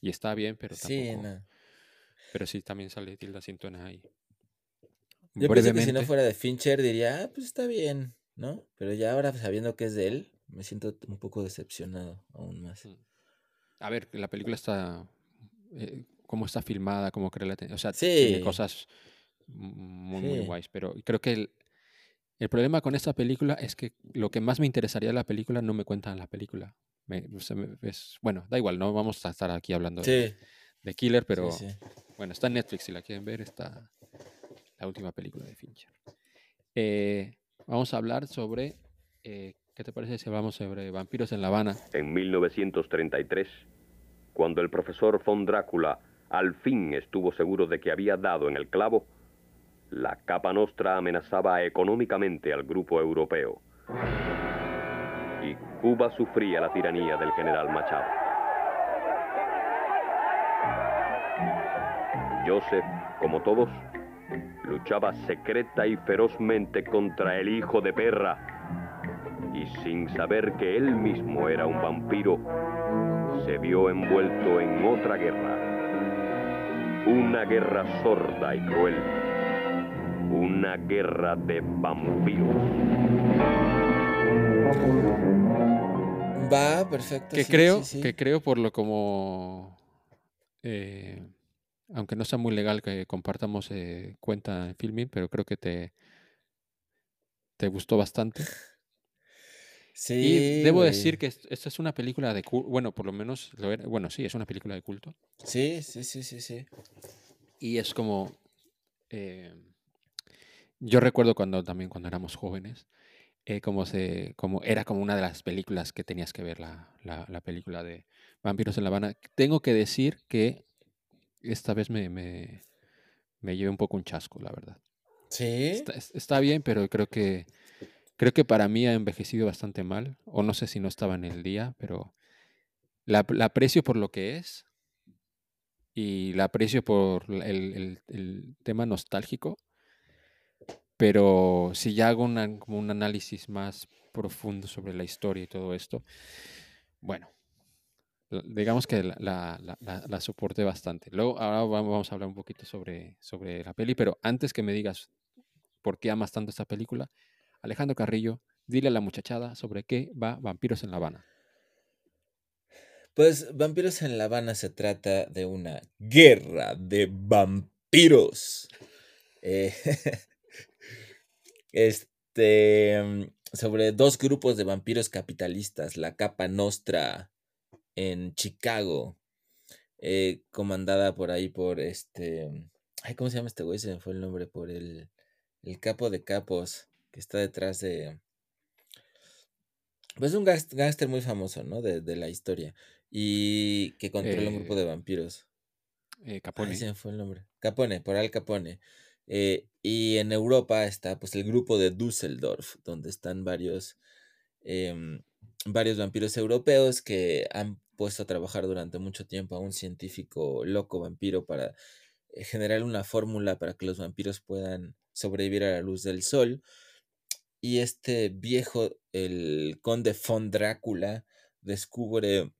Y está bien, pero Sí, tampoco. no. Pero sí, también sale Tilda Swinton ahí. Yo pensé que si no fuera de Fincher diría, ah, pues está bien, ¿no? Pero ya ahora sabiendo que es de él, me siento un poco decepcionado aún más. A ver, la película está. eh, cómo está filmada, cómo crea la. O sea, tiene Sí. cosas muy, muy Sí. guays. Pero creo que el, el problema con esta película es que lo que más me interesaría de la película no me cuentan en la película. Me- me- es, bueno, da igual, no vamos a estar aquí hablando de, Sí, de Killer, pero bueno, está en Netflix si la quieren ver, está la última película de Fincher. Eh, vamos a hablar sobre. eh, ¿Qué te parece si hablamos sobre vampiros en La Habana? En 1933, cuando el profesor von Drácula al fin estuvo seguro de que había dado en el clavo, la capa nostra amenazaba económicamente al grupo europeo. Y Cuba sufría la tiranía del general Machado. Joseph, como todos, luchaba secreta y ferozmente contra el hijo de perra y sin saber que él mismo era un vampiro, se vio envuelto en otra guerra. Una guerra sorda y cruel. Una guerra de vampiros. Va, perfecto. que sí, creo, sí, sí. que creo por lo como, eh, aunque no sea muy legal que compartamos eh, cuenta en Filmin, pero creo que te, te gustó bastante. Sí, y debo güey. decir que est- esta es una película de culto, bueno, por lo menos lo era, bueno, sí, es una película de culto. Sí, sí, sí, sí, sí. Y es como, eh, yo recuerdo cuando también cuando éramos jóvenes, eh, como se, como era como una de las películas que tenías que ver la, la, la película de Vampiros en La Habana. Tengo que decir que esta vez me, me, me llevé un poco un chasco, la verdad. Sí. Está, es- está bien, pero creo que creo que para mí ha envejecido bastante mal. O no sé si no estaba en el día, pero la, la aprecio por lo que es. Y la aprecio por el, el- tema nostálgico. Pero si ya hago una- un análisis más profundo sobre la historia y todo esto, bueno, digamos que la, la, la- la- bastante. Luego, ahora va- vamos a hablar un poquito sobre, sobre la peli, pero antes que me digas por qué amas tanto esta película, Alejandro Carrillo, dile a la muchachada sobre qué va Vampiros en La Habana. Pues Vampiros en La Habana se trata de una guerra de vampiros. Eh, este, mm, sobre dos grupos de vampiros capitalistas, la Capa Nostra en Chicago, eh, comandada por ahí por este, ay, ¿cómo se llama este güey? Se me fue el nombre por el, el capo de capos que está detrás de, pues un gángster muy famoso, ¿no? De, de, la historia y que controla un grupo Eh, de vampiros. eh, Ay, Capone. se me fue el nombre. Capone, por Al Capone. Eh, y en Europa está pues el grupo de Düsseldorf, donde están varios, em, varios vampiros europeos que han puesto a trabajar durante mucho tiempo a un científico loco vampiro para eh, generar una fórmula para que los vampiros puedan sobrevivir a la luz del sol. Y este viejo, el conde von Drácula, descubre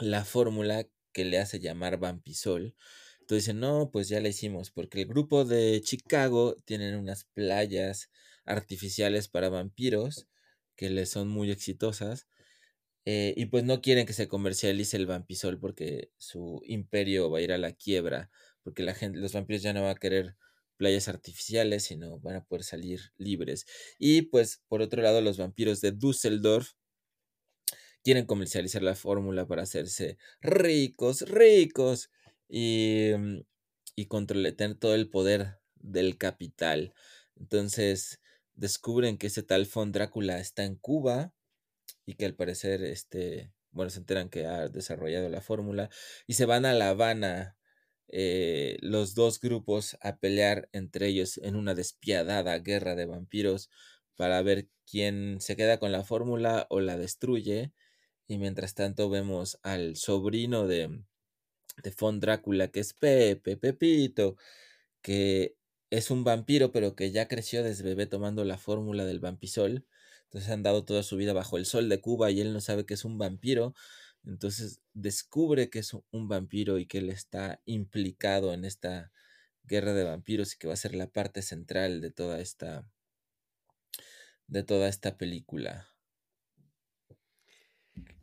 la fórmula que le hace llamar vampisol. Entonces dicen, no, pues ya la hicimos, porque el grupo de Chicago tienen unas playas artificiales para vampiros que les son muy exitosas. eh, y pues no quieren que se comercialice el vampisol porque su imperio va a ir a la quiebra, porque la gente, los vampiros ya no van a querer playas artificiales, sino van a poder salir libres. Y pues por otro lado, los vampiros de Düsseldorf quieren comercializar la fórmula para hacerse ricos, ricos y, mm, y controlar, tener todo el poder del capital. Entonces descubren que ese tal Von Drácula está en Cuba y que al parecer, este, bueno, se enteran que ha desarrollado la fórmula y se van a La Habana eh, los dos grupos a pelear entre ellos en una despiadada guerra de vampiros para ver quién se queda con la fórmula o la destruye. Y mientras tanto vemos al sobrino de, de Von Drácula, que es Pepe, Pepito, que es un vampiro, pero que ya creció desde bebé tomando la fórmula del vampisol. Entonces han dado toda su vida bajo el sol de Cuba y él no sabe que es un vampiro. Entonces descubre que es un vampiro y que él está implicado en esta guerra de vampiros y que va a ser la parte central de toda esta de toda esta película.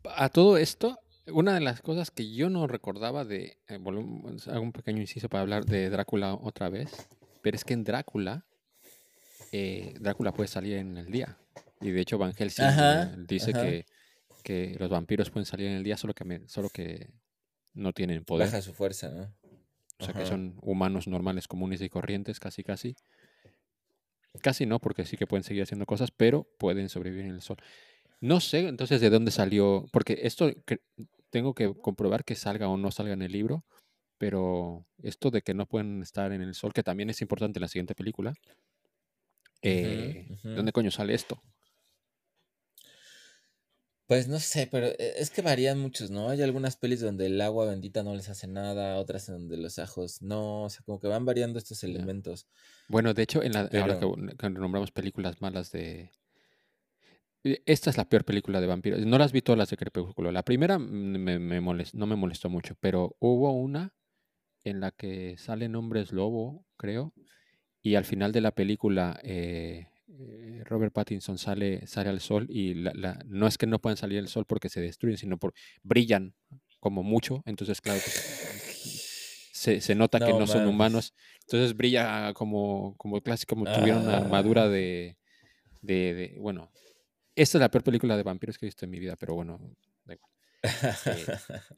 A todo esto, una de las cosas que yo no recordaba de. eh, hago un pequeño inciso para hablar de Drácula otra vez. Pero es que en Drácula. eh, Drácula puede salir en el día. Y de hecho, Van Helsing Ajá, eh, dice ajá. que, que los vampiros pueden salir en el día, solo que, me- solo que no tienen poder. Baja su fuerza, ¿no? O sea, que son humanos normales, comunes y corrientes, casi, casi. Casi no, porque sí que pueden seguir haciendo cosas, pero pueden sobrevivir en el sol. No sé entonces de dónde salió, porque esto tengo que comprobar que salga o no salga en el libro, pero esto de que no pueden estar en el sol, que también es importante en la siguiente película, eh. ¿dónde coño sale esto? Pues no sé, pero e- es que varían muchos, ¿no? Hay algunas pelis donde el agua bendita no les hace nada, otras en donde los ajos no, o sea, como que van variando estos elementos. Bueno, de hecho, en la, ahora que, Pero, que nombramos películas malas de... eh, Esta es la peor película de vampiros. No las vi todas las de Crepúsculo. La primera mm, me, me molest- no me molestó mucho, pero hubo una en la que salen hombres lobo, creo, y al final de la película eh, eh, Robert Pattinson sale, sale al sol y la- la- no es que no puedan salir al sol porque se destruyen, sino por brillan como mucho. Entonces, claro, pues, se, se nota que no son humanos. Entonces brilla como, como clásico, como tuvieron una armadura Ah, de, de, de- Bueno, esta es la peor película de vampiros que he visto en mi vida, pero bueno, da igual. Eh,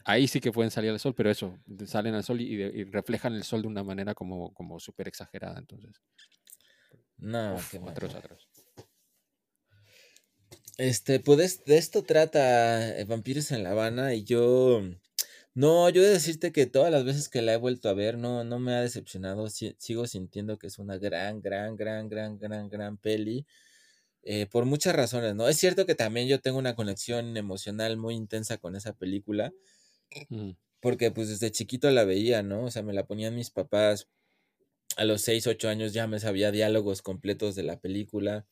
ahí sí que pueden salir al sol, pero eso, salen al sol y reflejan el sol de una manera como, como súper exagerada. Entonces, no, uf, qué mal. atroz, atroz. Este, pues de, es- de esto trata eh, Vampiros en La Habana y yo, no, yo he de decirte que todas las veces que la he vuelto a ver no, no me ha decepcionado, si- sigo sintiendo que es una gran, gran, gran, gran, gran, gran peli, eh, por muchas razones, ¿no? Es cierto que también yo tengo una conexión emocional muy intensa con esa película, Mm, porque pues desde chiquito la veía, ¿no? O sea, me la ponían mis papás, a los 6 8 años ya me sabía diálogos completos de la película.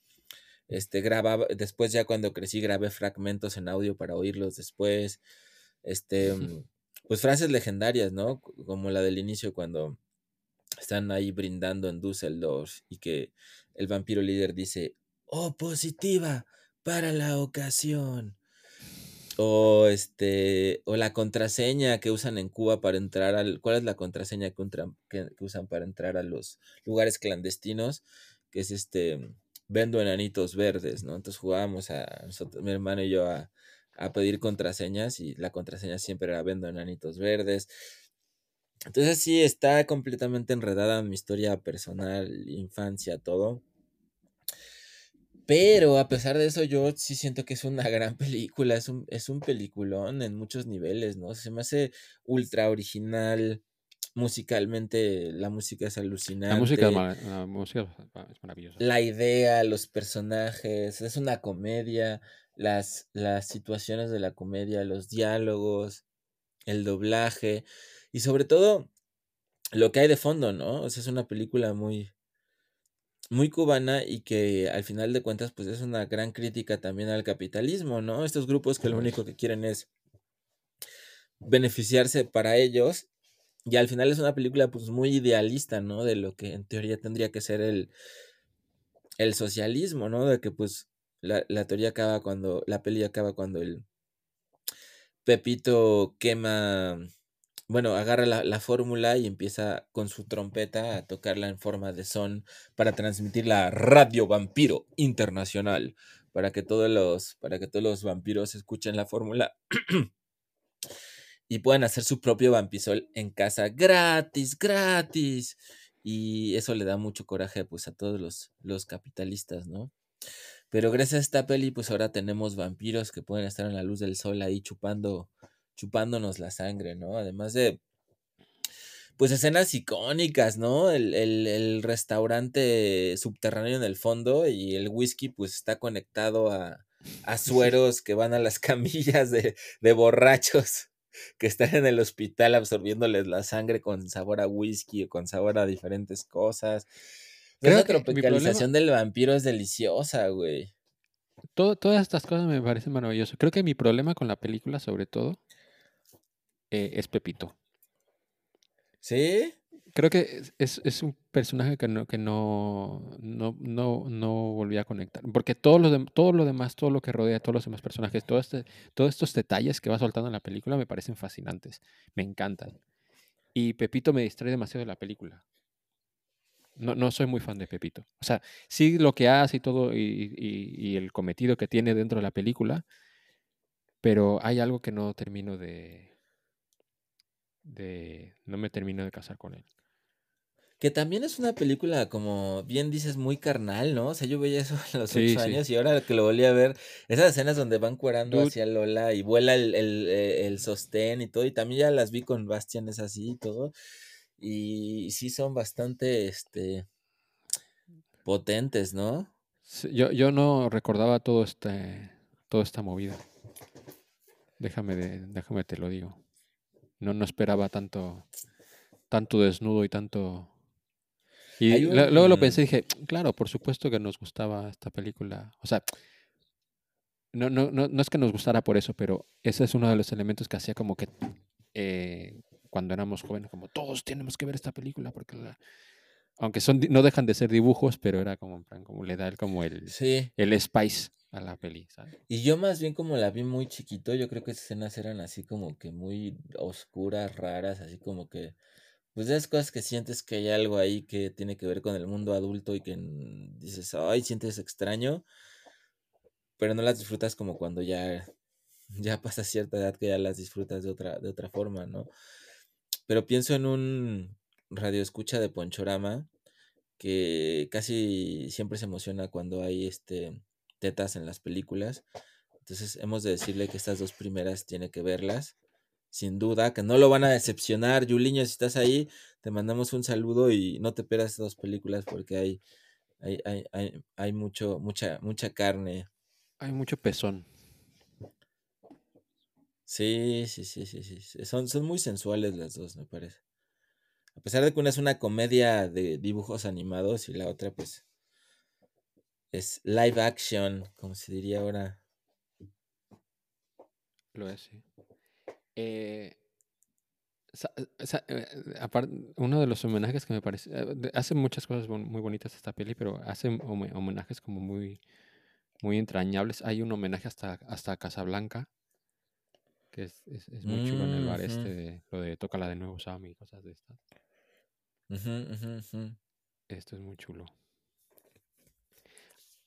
Este, grababa, después ya cuando crecí grabé fragmentos en audio para oírlos después. Este, mm, pues frases legendarias, ¿no? Como la del inicio cuando están ahí brindando en Düsseldorf y que el vampiro líder dice, oh, positiva para la ocasión. O este, o la contraseña que usan en Cuba para entrar al. ¿Cuál es la contraseña que, que- usan para entrar a los lugares clandestinos? Que es este. Vendo enanitos verdes, ¿no? Entonces jugábamos a mi hermano y yo a, a pedir contraseñas y la contraseña siempre era vendo enanitos verdes. Entonces sí, está completamente enredada en mi historia personal, infancia, todo. Pero a pesar de eso, yo sí siento que es una gran película, es un, es un peliculón en muchos niveles, ¿no? Se me hace ultra original, musicalmente la música es alucinante. La música, es mara- la música es maravillosa. La idea, los personajes, es una comedia, las, las situaciones de la comedia, los diálogos, el doblaje y sobre todo lo que hay de fondo, ¿no? O sea, es una película muy, muy cubana y que al final de cuentas pues es una gran crítica también al capitalismo, ¿no? Estos grupos que lo único que quieren es beneficiarse para ellos y al final es una película pues muy idealista, ¿no? De lo que en teoría tendría que ser el, el socialismo, ¿no? De que pues la, la teoría acaba cuando, la peli acaba cuando el Pepito quema, bueno, agarra la, la fórmula y empieza con su trompeta a tocarla en forma de son para transmitir la radio vampiro internacional, para que todos los, para que todos los vampiros escuchen la fórmula y puedan hacer su propio vampisol en casa gratis, gratis. Y eso le da mucho coraje pues a todos los, los capitalistas, ¿no? Pero gracias a esta peli, pues ahora tenemos vampiros que pueden estar en la luz del sol ahí chupando, chupándonos la sangre, ¿no? Además de, pues escenas icónicas, ¿no? El, el- el restaurante subterráneo en el fondo y el whisky pues está conectado a, a sueros que van a las camillas de, de borrachos que están en el hospital absorbiéndoles la sangre con sabor a whisky o con sabor a diferentes cosas. Creo Esa que mi problema- tropicalización del vampiro es deliciosa, güey. Todo- todas estas cosas me parecen maravillosas. Creo que mi problema con la película, sobre todo, eh, es Pepito. ¿Sí? Creo que es, es- un personaje que no, que no, no, no, no volví a conectar. Porque todo lo, todo lo demás, todo lo que rodea, todos los demás personajes, todo este, todos estos detalles que va soltando en la película me parecen fascinantes. Me encantan. Y Pepito me distrae demasiado de la película. No, no soy muy fan de Pepito. O sea, sí lo que hace y todo y, y- y el cometido que tiene dentro de la película, pero hay algo que no termino de... de no me termino de casar con él. Que también es una película, como bien dices, muy carnal, ¿no? O sea, yo veía eso a los Sí, ocho sí. años y ahora que lo volví a ver, esas escenas donde van cuerando Dude. hacia Lola y vuela el, el, eh, el sostén y todo, y también ya las vi con Bastian, es así y todo, y sí son bastante, este, potentes, ¿no? Yo, yo no recordaba todo este, toda esta movida. Déjame, de- déjame te lo digo. No, no esperaba tanto, tanto desnudo y tanto. Y luego lo pensé y dije, claro, por supuesto que nos gustaba esta película. O sea, no, no, no, no es que nos gustara por eso, pero ese es uno de los elementos que hacía como que eh, cuando éramos jóvenes, como todos tenemos que ver esta película, porque la- aunque son, no dejan de ser dibujos, pero era como, en plan, como le da el, como el, Sí, el spice a la peli, ¿sabes? y yo más bien como la vi muy chiquito, yo creo que esas escenas eran así como que muy oscuras, raras, así como que, pues esas cosas que sientes que hay algo ahí que tiene que ver con el mundo adulto y que dices, ay, sientes extraño, pero no las disfrutas como cuando ya, ya pasas cierta edad que ya las disfrutas de otra, de otra forma, ¿no? Pero pienso en un radio escucha de Ponchorama que casi siempre se emociona cuando hay este tetas en las películas. Entonces hemos de decirle que estas dos primeras tiene que verlas. Sin duda, que no lo van a decepcionar. Yuliño, si estás ahí, te mandamos un saludo y no te pierdas estas dos películas porque hay, hay, hay, hay, hay mucho, mucha, mucha carne. Hay mucho pezón. Sí, sí, sí, sí, sí. sí. Son, son muy sensuales las dos, me parece. A pesar de que una es una comedia de dibujos animados y la otra, pues, es live action, como se diría ahora. Lo es, sí. Eh, sa- sa- eh, uno de los homenajes que me parece. eh, hace muchas cosas muy bonitas esta peli, pero hace home- homenajes como muy, muy entrañables. Hay un homenaje hasta, hasta Casablanca, que es, es- es muy chulo en el bar Mm, este, de, lo de tócala de nuevo Sam y cosas de estas. Esto es muy chulo.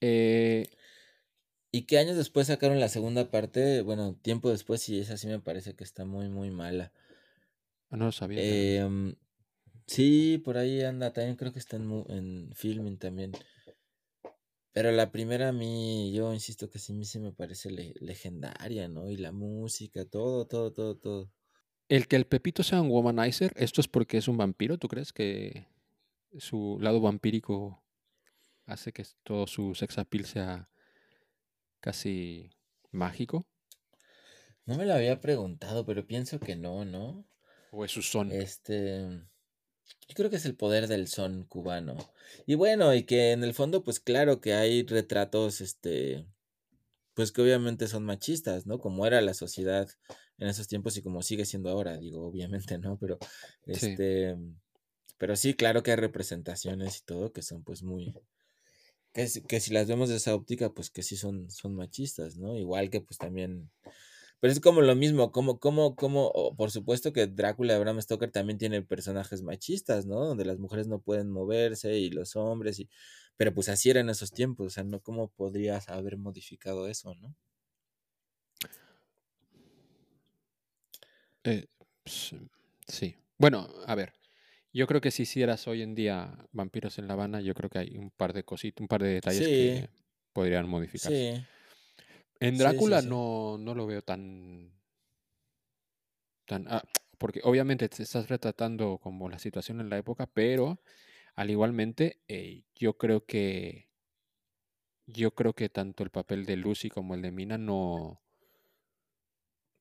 Eh, Y que años después sacaron la segunda parte, bueno, tiempo después, y esa sí me parece que está muy, muy mala. no lo sabía. Em, sí, por ahí anda, también creo que está en, en filming también. Pero la primera a mí, yo insisto que sí, me- sí me parece le- legendaria, ¿no? Y la música, todo, todo, todo, todo. El que el Pepito sea un womanizer, ¿esto es porque es un vampiro? ¿Tú crees que su lado vampírico hace que todo su sex appeal sea casi mágico? No me lo había preguntado, pero pienso que no, ¿no? ¿O es su son? Este, yo creo que es el poder del son cubano. Y bueno, y que en el fondo, pues claro que hay retratos, este, pues que obviamente son machistas, ¿no? Como era la sociedad en esos tiempos y como sigue siendo ahora, digo, obviamente, ¿no? Pero, Sí. este, pero sí, claro que hay representaciones y todo que son pues muy, que, que si las vemos de esa óptica, pues que sí son, son machistas, ¿no? Igual que pues también, pero es como lo mismo, como, como, como, por supuesto que Drácula de Bram Stoker también tiene personajes machistas, ¿no? Donde las mujeres no pueden moverse y los hombres, y, pero pues así era en esos tiempos, o sea, ¿no? ¿Cómo podrías haber modificado eso, no? Eh, ps- sí. Bueno, a ver. Yo creo que si hicieras hoy en día Vampiros en La Habana, yo creo que hay un par de cositas, un par de detalles Sí. que podrían modificarse. Sí, En Drácula sí. No, no lo veo tan. tan ah, porque obviamente te estás retratando como la situación en la época, pero al igualmente, eh, yo creo que. Yo creo que tanto el papel de Lucy como el de Mina no.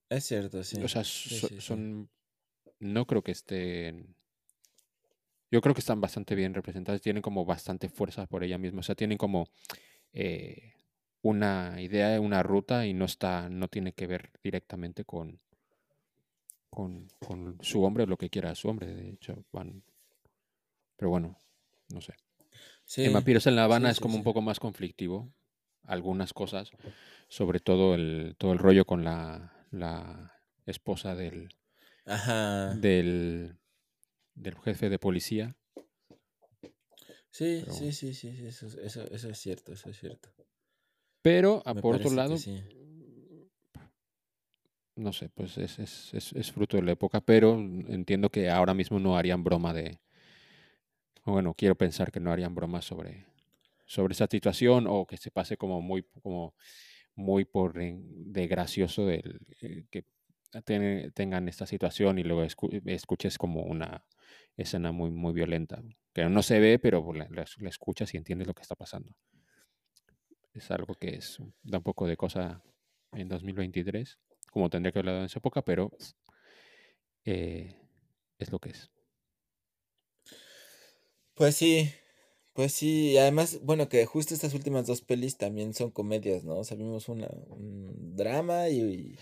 es cierto, sí. O sea, so- son. No creo que estén. Yo creo que están bastante bien representadas, tienen como bastante fuerza por ella misma. O sea, tienen como eh, una idea, una ruta y no está, no tiene que ver directamente con, con, con su hombre o lo que quiera su hombre. De hecho, van. Pero bueno, no sé. Sí, En Vampiros en La Habana sí, es sí, como un poco más conflictivo. Algunas cosas. Sobre todo el, todo el rollo con la, la esposa del, Ajá. del, del jefe de policía. Sí, pero sí, sí, sí, sí, eso, eso, eso es cierto, eso es cierto. Pero, ah, Me por otro lado, sí. no sé, pues es, es, es, es fruto de la época, pero entiendo que ahora mismo no harían broma de... Bueno, quiero pensar que no harían broma sobre, sobre esa situación o que se pase como muy, como muy por en- de gracioso del, eh, que ten- tengan esta situación y luego escu- escuches como una escena muy, muy violenta, que no se ve, pero la, la- escuchas y entiendes lo que está pasando. Es algo que es, da un poco de cosa en 2023, como tendría que haberlo en esa época, pero eh, es lo que es. Pues sí, pues sí, y además, bueno, que justo estas últimas dos pelis también son comedias, ¿no? O una, un drama y,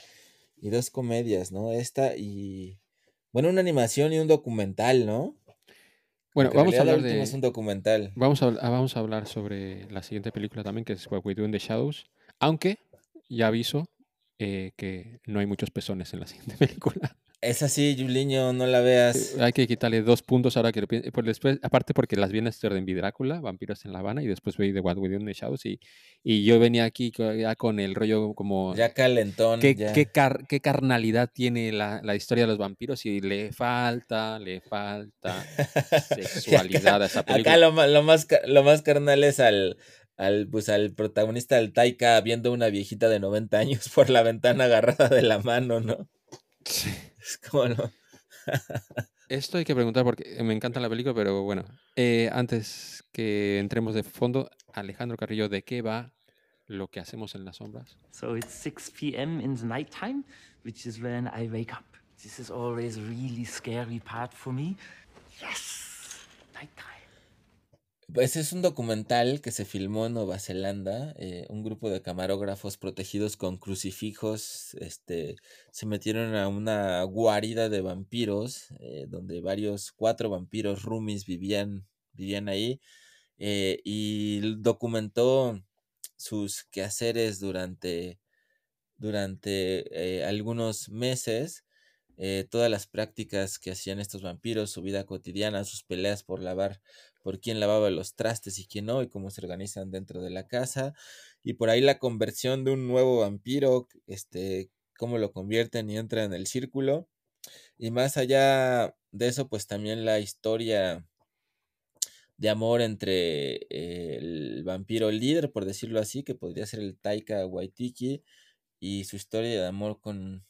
y dos comedias, ¿no? Esta y, bueno, una animación y un documental, ¿no? Bueno, vamos a hablar de... es un documental. Vamos a, ah, vamos a hablar sobre la siguiente película también, que es What We Do in the Shadows. Aunque ya aviso eh, que no hay muchos pezones en la siguiente película. Es así, Juliño, no la veas. Hay que quitarle dos puntos ahora que lo pienso. Pues después, aparte porque las vienes de orden vi Drácula, Vampiros en La Habana, y después veí The What We Do in the Shadows. Y, y yo venía aquí ya con el rollo como... Ya calentón, ¿Qué, ya. qué car- qué carnalidad tiene la, la historia de los vampiros? Y le falta, le falta sexualidad a esa Acá película. lo, ma- lo más, lo más carnal es al, al, pues, al protagonista, al Taika, viendo una viejita de 90 años por la ventana agarrada de la mano, ¿no? Es como, no. Esto hay que preguntar porque me encanta la película, pero bueno, eh, antes que entremos de fondo, Alejandro Carrillo, ¿de qué va lo que hacemos en las sombras? So it's 6 p.m. in the nighttime, which is when I wake up. This is always a really scary part for me. Yes! Nighttime. Pues es un documental que se filmó en Nueva Zelanda. eh, un grupo de camarógrafos protegidos con crucifijos este, se metieron a una guarida de vampiros, eh, donde varios, cuatro vampiros roomies vivían, vivían ahí. eh, y documentó sus quehaceres durante durante algunos meses todas las prácticas que hacían estos vampiros, su vida cotidiana, sus peleas por lavar, por quién lavaba los trastes y quién no, y cómo se organizan dentro de la casa, y por ahí la conversión de un nuevo vampiro, este, cómo lo convierten y entra en el círculo. Y más allá de eso, pues también la historia de amor entre eh, el vampiro líder, por decirlo así, que podría ser el Taika Waitiki, y su historia de amor con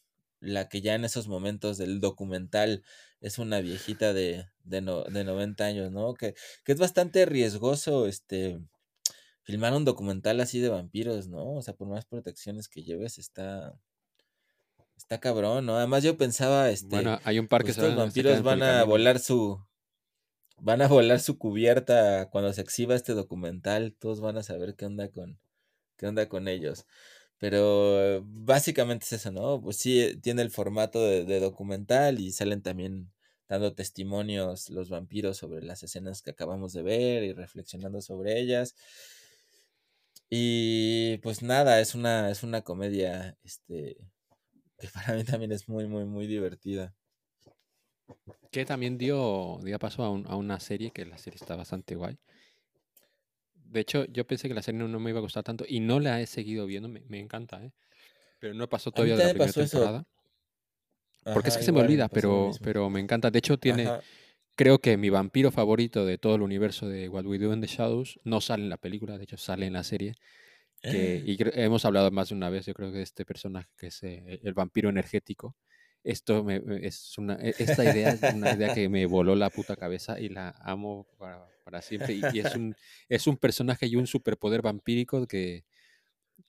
la que ya en esos momentos del documental es una viejita de, de, de 90 años, ¿no? Que, que, es bastante riesgoso este filmar un documental así de vampiros, ¿no? O sea, por más protecciones que lleves, está. Está cabrón, ¿no? Además yo pensaba, este. Bueno, hay un par que pues estos vampiros van a volar su. Van a volar su cubierta cuando se exhiba este documental. Todos van a saber qué onda con. qué onda con ellos. Pero básicamente es eso, ¿no? Pues sí, tiene el formato de, de, documental y salen también dando testimonios los vampiros sobre las escenas que acabamos de ver y reflexionando sobre ellas. Y pues nada, es una, es una comedia este, que para mí también es muy, muy, muy divertida. Que también dio, dio paso a, un, a una serie que la serie está bastante guay. De hecho, yo pensé que la serie no, no, me iba a gustar tanto y no la he seguido viendo, me, me encanta, ¿eh? Pero no pasó todavía de la primera temporada. Ajá, Porque es que se me olvida, pero, pero me encanta. De hecho, tiene, Ajá. creo que mi vampiro favorito de todo el universo de What We Do in the Shadows no sale en la película, de hecho sale en la serie. Que, y hemos hablado más de una vez, yo creo que de este personaje que es eh, el vampiro energético. Esto me, es una, e, esta idea es una idea que me voló la puta cabeza y la amo para, para siempre. Y, y, es, un, es un personaje y un superpoder vampírico que,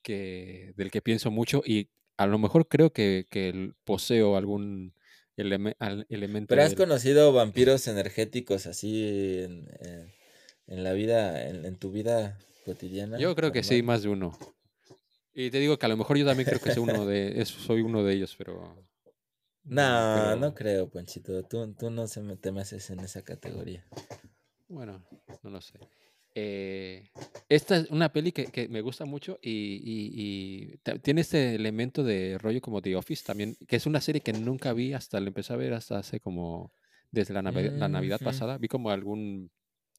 que, del que pienso mucho y a lo mejor creo que, que poseo algún eleme, al, elemento. Pero has del... conocido vampiros energéticos así en, en, en la vida, en, en, tu vida cotidiana. Yo creo que sí, más de uno. Y te digo que a lo mejor yo también creo que soy uno de, soy uno de ellos, pero. No, pero... no creo, Panchito. Tú, tú no se me, te metes en esa categoría. Bueno, no lo sé. Eh, esta es una peli que, que me gusta mucho y, y, y, tiene este elemento de rollo como The Office también, que es una serie que nunca vi hasta la empecé a ver hasta hace como desde la, Navidad, mm, la Navidad sí. pasada. Vi como algún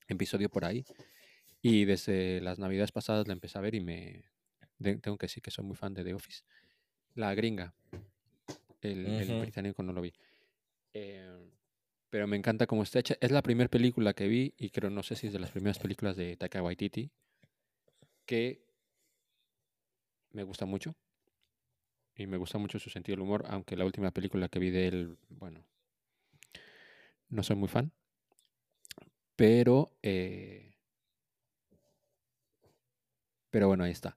episodio por ahí y desde las Navidades pasadas la empecé a ver y me tengo que decir que soy muy fan de The Office. La gringa, el, uh -huh. el británico no lo vi. Eh, pero me encanta cómo está hecha. Es la primera película que vi, y creo, no sé si es de las primeras películas de Taika Waititi, que me gusta mucho. Y me gusta mucho su sentido del humor, aunque la última película que vi de él, bueno, no soy muy fan. Pero, eh, pero bueno, ahí está.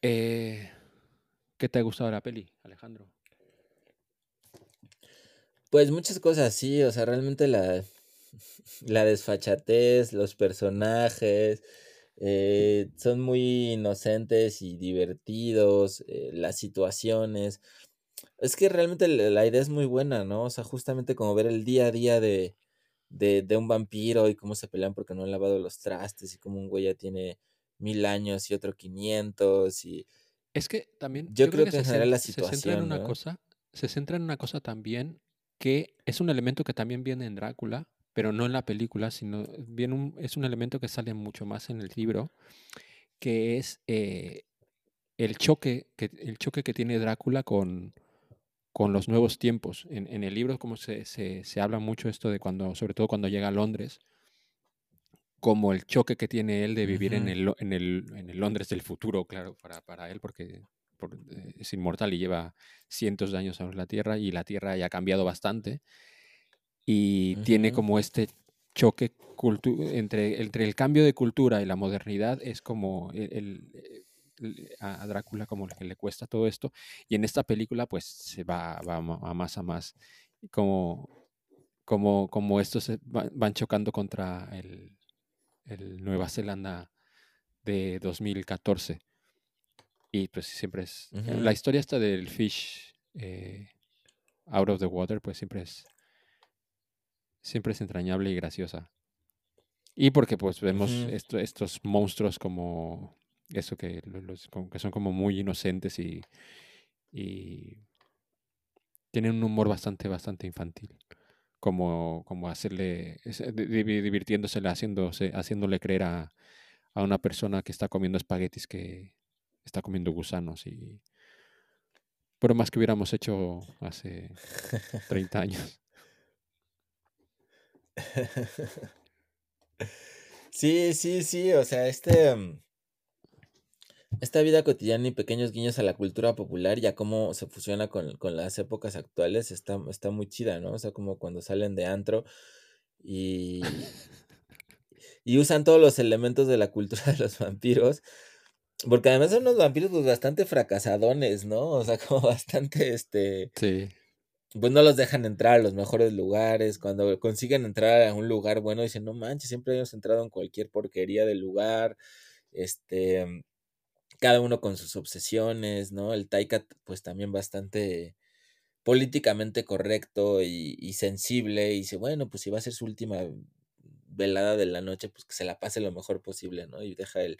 Eh, ¿Qué te ha gustado la peli, Alejandro? Pues muchas cosas, sí, o sea, realmente la, la desfachatez, los personajes, eh, son muy inocentes y divertidos, eh, las situaciones. Es que realmente la idea es muy buena, ¿no? O sea, justamente como ver el día a día de, de, de un vampiro y cómo se pelean porque no han lavado los trastes y cómo un güey ya tiene mil años y otro quinientos y... Es que también... Yo, yo creo, creo, que, que en general la situación... Se centra en una ¿no? cosa, se centra en una cosa también que es un elemento que también viene en Drácula, pero no en la película, sino viene un, es un elemento que sale mucho más en el libro, que es eh, el, choque que, el choque que tiene Drácula con, con los nuevos tiempos. En, en el libro como se, se, se, habla mucho esto de cuando, sobre todo cuando llega a Londres, como el choque que tiene él de vivir uh -huh. en, el, en, el, en el Londres del futuro, claro, para, para él, porque por, eh, es inmortal y lleva cientos de años sobre la Tierra y la Tierra ya ha cambiado bastante. Y uh -huh. tiene como este choque entre, entre el cambio de cultura y la modernidad es como el, el, el, a Drácula como que le cuesta todo esto. Y en esta película pues se va, va a más a más. Como como, como estos se van chocando contra el, el Nueva Zelanda de 2014 y pues siempre es. Uh -huh. La historia esta del fish eh, out of the water, pues siempre es. Siempre es entrañable y graciosa. Y porque pues vemos uh -huh. esto, estos monstruos como eso que, los, que son como muy inocentes y, y tienen un humor bastante, bastante infantil. Como, como hacerle, di- divirtiéndosele, haciéndose, haciéndole creer a, a una persona que está comiendo espaguetis que está comiendo gusanos y bromas que hubiéramos hecho hace 30 años. Sí, sí, sí, o sea, este, mm, esta vida cotidiana y pequeños guiños a la cultura popular, ya cómo se fusiona con, con las épocas actuales, está, está muy chida, ¿no? O sea, como cuando salen de antro y, y usan todos los elementos de la cultura de los vampiros, porque además son unos vampiros pues bastante fracasadones, ¿no? O sea, como bastante, este, Sí. pues no los dejan entrar a los mejores lugares. Cuando consiguen entrar a un lugar bueno, dicen, no manches, siempre hemos entrado en cualquier porquería del lugar. Este, mm, cada uno con sus obsesiones, ¿no? El Taika, pues también bastante políticamente correcto y, y sensible. Y dice, bueno, pues si va a ser su última velada de la noche, pues que se la pase lo mejor posible, ¿no? Y deja el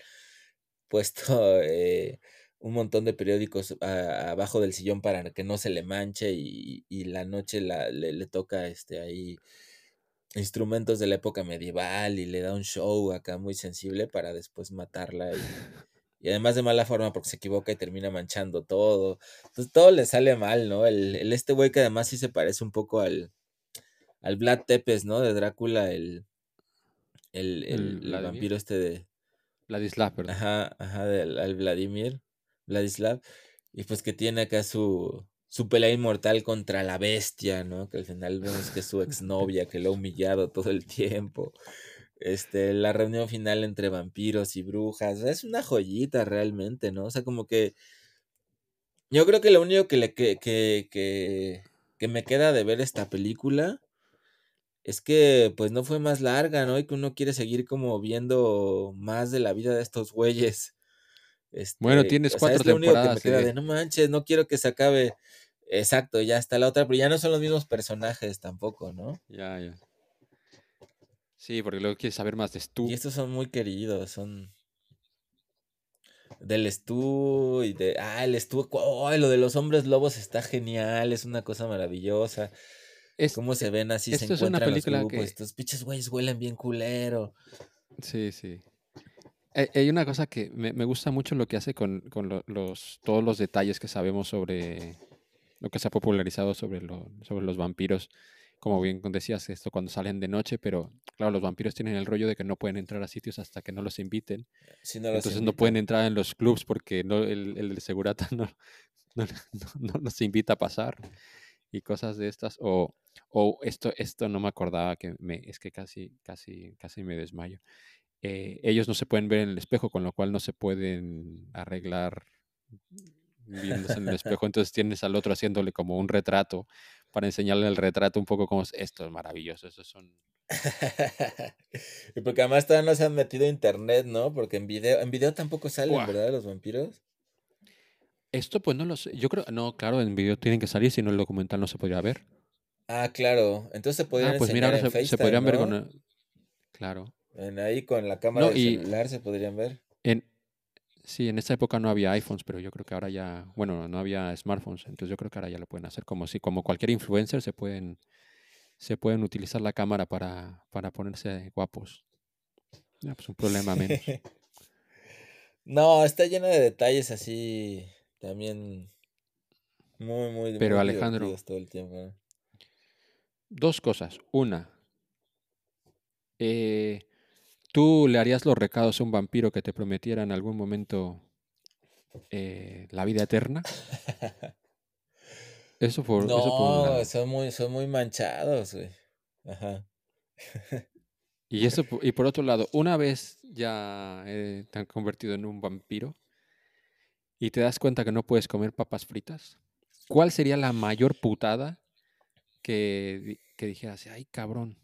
puesto eh, un montón de periódicos a- abajo del sillón para que no se le manche y, y la noche la, le, le toca este ahí instrumentos de la época medieval y le da un show acá muy sensible para después matarla y, y además de mala forma porque se equivoca y termina manchando todo. Entonces todo le sale mal, ¿no? El, el este güey que además sí se parece un poco al, al Vlad Tepes, ¿no? De Drácula, el, el, El el, el vampiro este de... Ladislav, perdón. Ajá, ajá, del al Vladimir, Vladislav, y pues que tiene acá su, su pelea inmortal contra la bestia, ¿no? Que al final vemos que es su exnovia, que lo ha humillado todo el tiempo. Este, la reunión final entre vampiros y brujas, es una joyita realmente, ¿no? O sea, como que yo creo que lo único que le que, que, que, que me queda de ver esta película es que pues no fue más larga, ¿no? Y que uno quiere seguir como viendo más de la vida de estos güeyes. Bueno, Este, tienes o sea, cuatro es lo único que me queda de- de no manches, no quiero que se acabe. Exacto, ya está la otra, pero ya no son los mismos personajes tampoco, ¿no? Ya, ya. Sí, porque luego quieres saber más de Stu. Y estos son muy queridos, son del Stu y de ah, el Stu, oh, lo de los hombres lobos está genial, es una cosa maravillosa. Es- Cómo se ven así, se una encuentran los película grupos, que- estos pinches güeyes huelen bien culero. Sí, sí. Hay- Hay una cosa que me, me gusta mucho lo que hace con, con lo- los, todos los detalles que sabemos sobre lo que se ha popularizado sobre, lo- sobre los vampiros. Como bien decías, esto cuando salen de noche, pero claro, los vampiros tienen el rollo de que no pueden entrar a sitios hasta que no los inviten. Si no los Entonces no pueden entrar en los clubs porque no, el, el segurata no, no, no- no los invita a pasar y cosas de estas. O, o esto, esto no me acordaba que me, es que casi, casi, casi me desmayo. Eh, ellos no se pueden ver en el espejo, con lo cual no se pueden arreglar viéndose en el espejo. Entonces tienes al otro haciéndole como un retrato para enseñarle el retrato un poco como es, esto es maravilloso. Esos son y porque además todavía no se han metido a internet, ¿no? Porque en video, en video tampoco salen. ¿verdad? Los vampiros. Esto pues no lo sé. Yo creo, no, claro, en video tienen que salir, si no el documental no se podría ver. Ah, claro. Entonces se podrían Ah, pues mira, ahora en se, se FaceTime, podrían ver con... Claro. En ahí con la cámara No, del y- celular se podrían ver. En, sí, en esa época no había iPhones, pero yo creo que ahora ya, bueno, no había smartphones, entonces yo creo que ahora ya lo pueden hacer como si, como cualquier influencer se pueden, se pueden utilizar la cámara para, para ponerse guapos. Ya, pues un problema menos. no, está llena de detalles así también muy, muy, Pero, muy Alejandro, divertidos todo el tiempo. ¿no? Dos cosas. Una, eh, ¿tú le harías los recados a un vampiro que te prometiera en algún momento eh, la vida eterna? Eso por, eso por No, son muy, son muy manchados, güey. Ajá. Y, eso, y por otro lado, una vez ya eh, te han convertido en un vampiro y te das cuenta que no puedes comer papas fritas, ¿cuál sería la mayor putada que, que dijeras, ay cabrón,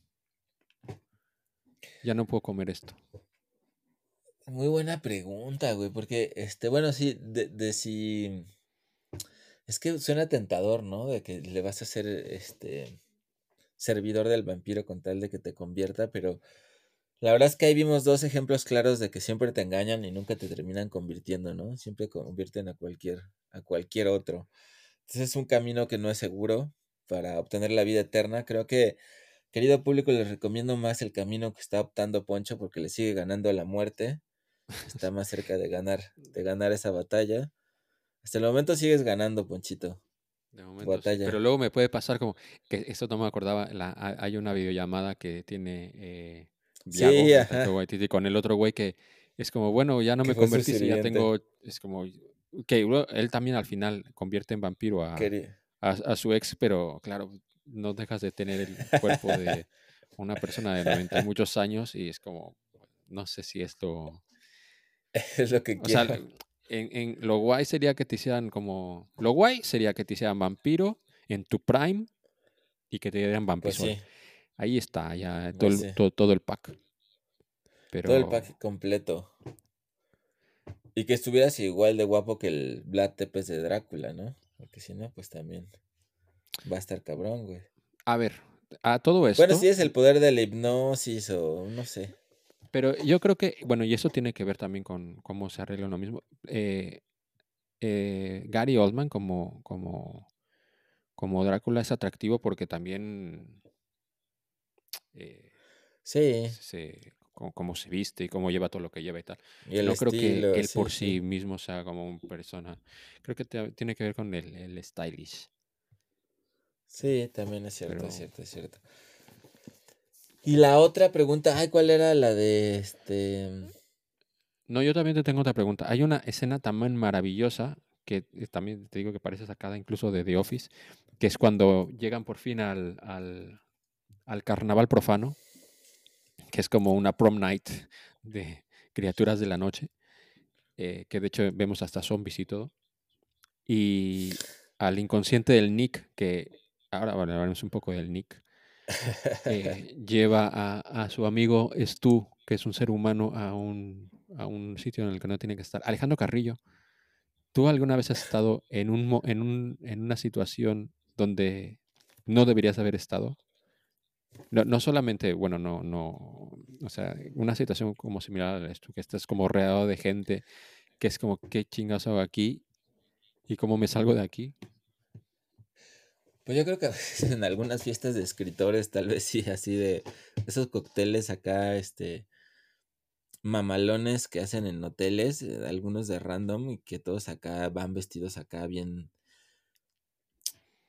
ya no puedo comer esto? Muy buena pregunta, güey, porque, este, bueno, sí, de, de si... Es que suena tentador, ¿no? De que le vas a hacer, este, servidor del vampiro con tal de que te convierta, pero La verdad es que ahí vimos dos ejemplos claros de que siempre te engañan y nunca te terminan convirtiendo, ¿no? Siempre convierten a cualquier, a cualquier otro. Entonces es un camino que no es seguro para obtener la vida eterna. Creo que, querido público, les recomiendo más el camino que está optando Poncho porque le sigue ganando a la muerte. Está más cerca de ganar, de ganar esa batalla. Hasta el momento sigues ganando, Ponchito. De momento sí. Pero luego me puede pasar como que esto no me acordaba. la- hay una videollamada que tiene eh, Sí, ajá. Waititi, con el otro güey que es como, bueno, ya no me convertí, si ya tengo. Es como. Que él también al final convierte en vampiro a, a, a su ex, pero claro, no dejas de tener el cuerpo de una persona de 90 y muchos años y es como, no sé si esto... Es lo que O sea, quiero. en, en- lo guay sería que te hicieran como... Lo guay sería que te hicieran vampiro en tu prime y que te dieran Pues vampisol. sí, Ahí está, ya todo, el, sí. todo, todo el pack. Pero todo el pack completo. Y que estuvieras igual de guapo que el Vlad Tepes de Drácula, ¿no? Porque si no, pues también va a estar cabrón, güey. a ver, a todo esto... Bueno, si es el poder de la hipnosis o no sé. Pero yo creo que, bueno, y eso tiene que ver también con cómo se arregla uno mismo. Eh, eh, Gary Oldman como, como, como Drácula es atractivo porque también eh, Sí, se, cómo se viste y cómo lleva todo lo que lleva y tal. y no creo estilo, que él sí, por sí. sí mismo sea como una persona. Creo que te- tiene que ver con el, el stylish. Sí, también es cierto, Pero- es cierto, es cierto. Y la otra pregunta, ay, ¿cuál era la de este? No, yo también te tengo otra pregunta. Hay una escena también maravillosa que eh, también te digo que parece sacada incluso de The Office, que es cuando llegan por fin al, al, al carnaval profano, que es como una prom night de criaturas de la noche, eh, que de hecho vemos hasta zombies y todo. Y al inconsciente del Nick, que ahora hablaremos un poco del Nick, eh, lleva a, a su amigo Stu, que es un ser humano, a un, a un sitio en el que no tiene que estar. Alejandro Carrillo, ¿tú alguna vez has estado en, un, en, un, en una situación donde no deberías haber estado? No, no solamente, bueno, no, no, o sea, una situación como similar a Stu, que estás como rodeado de gente, que es como, ¿qué chingados hago aquí? ¿Y cómo me salgo de aquí? Pues yo creo que en algunas fiestas de escritores, tal vez sí, así de esos cócteles acá, este, mamalones que hacen en hoteles, eh, algunos de random y que todos acá van vestidos acá bien,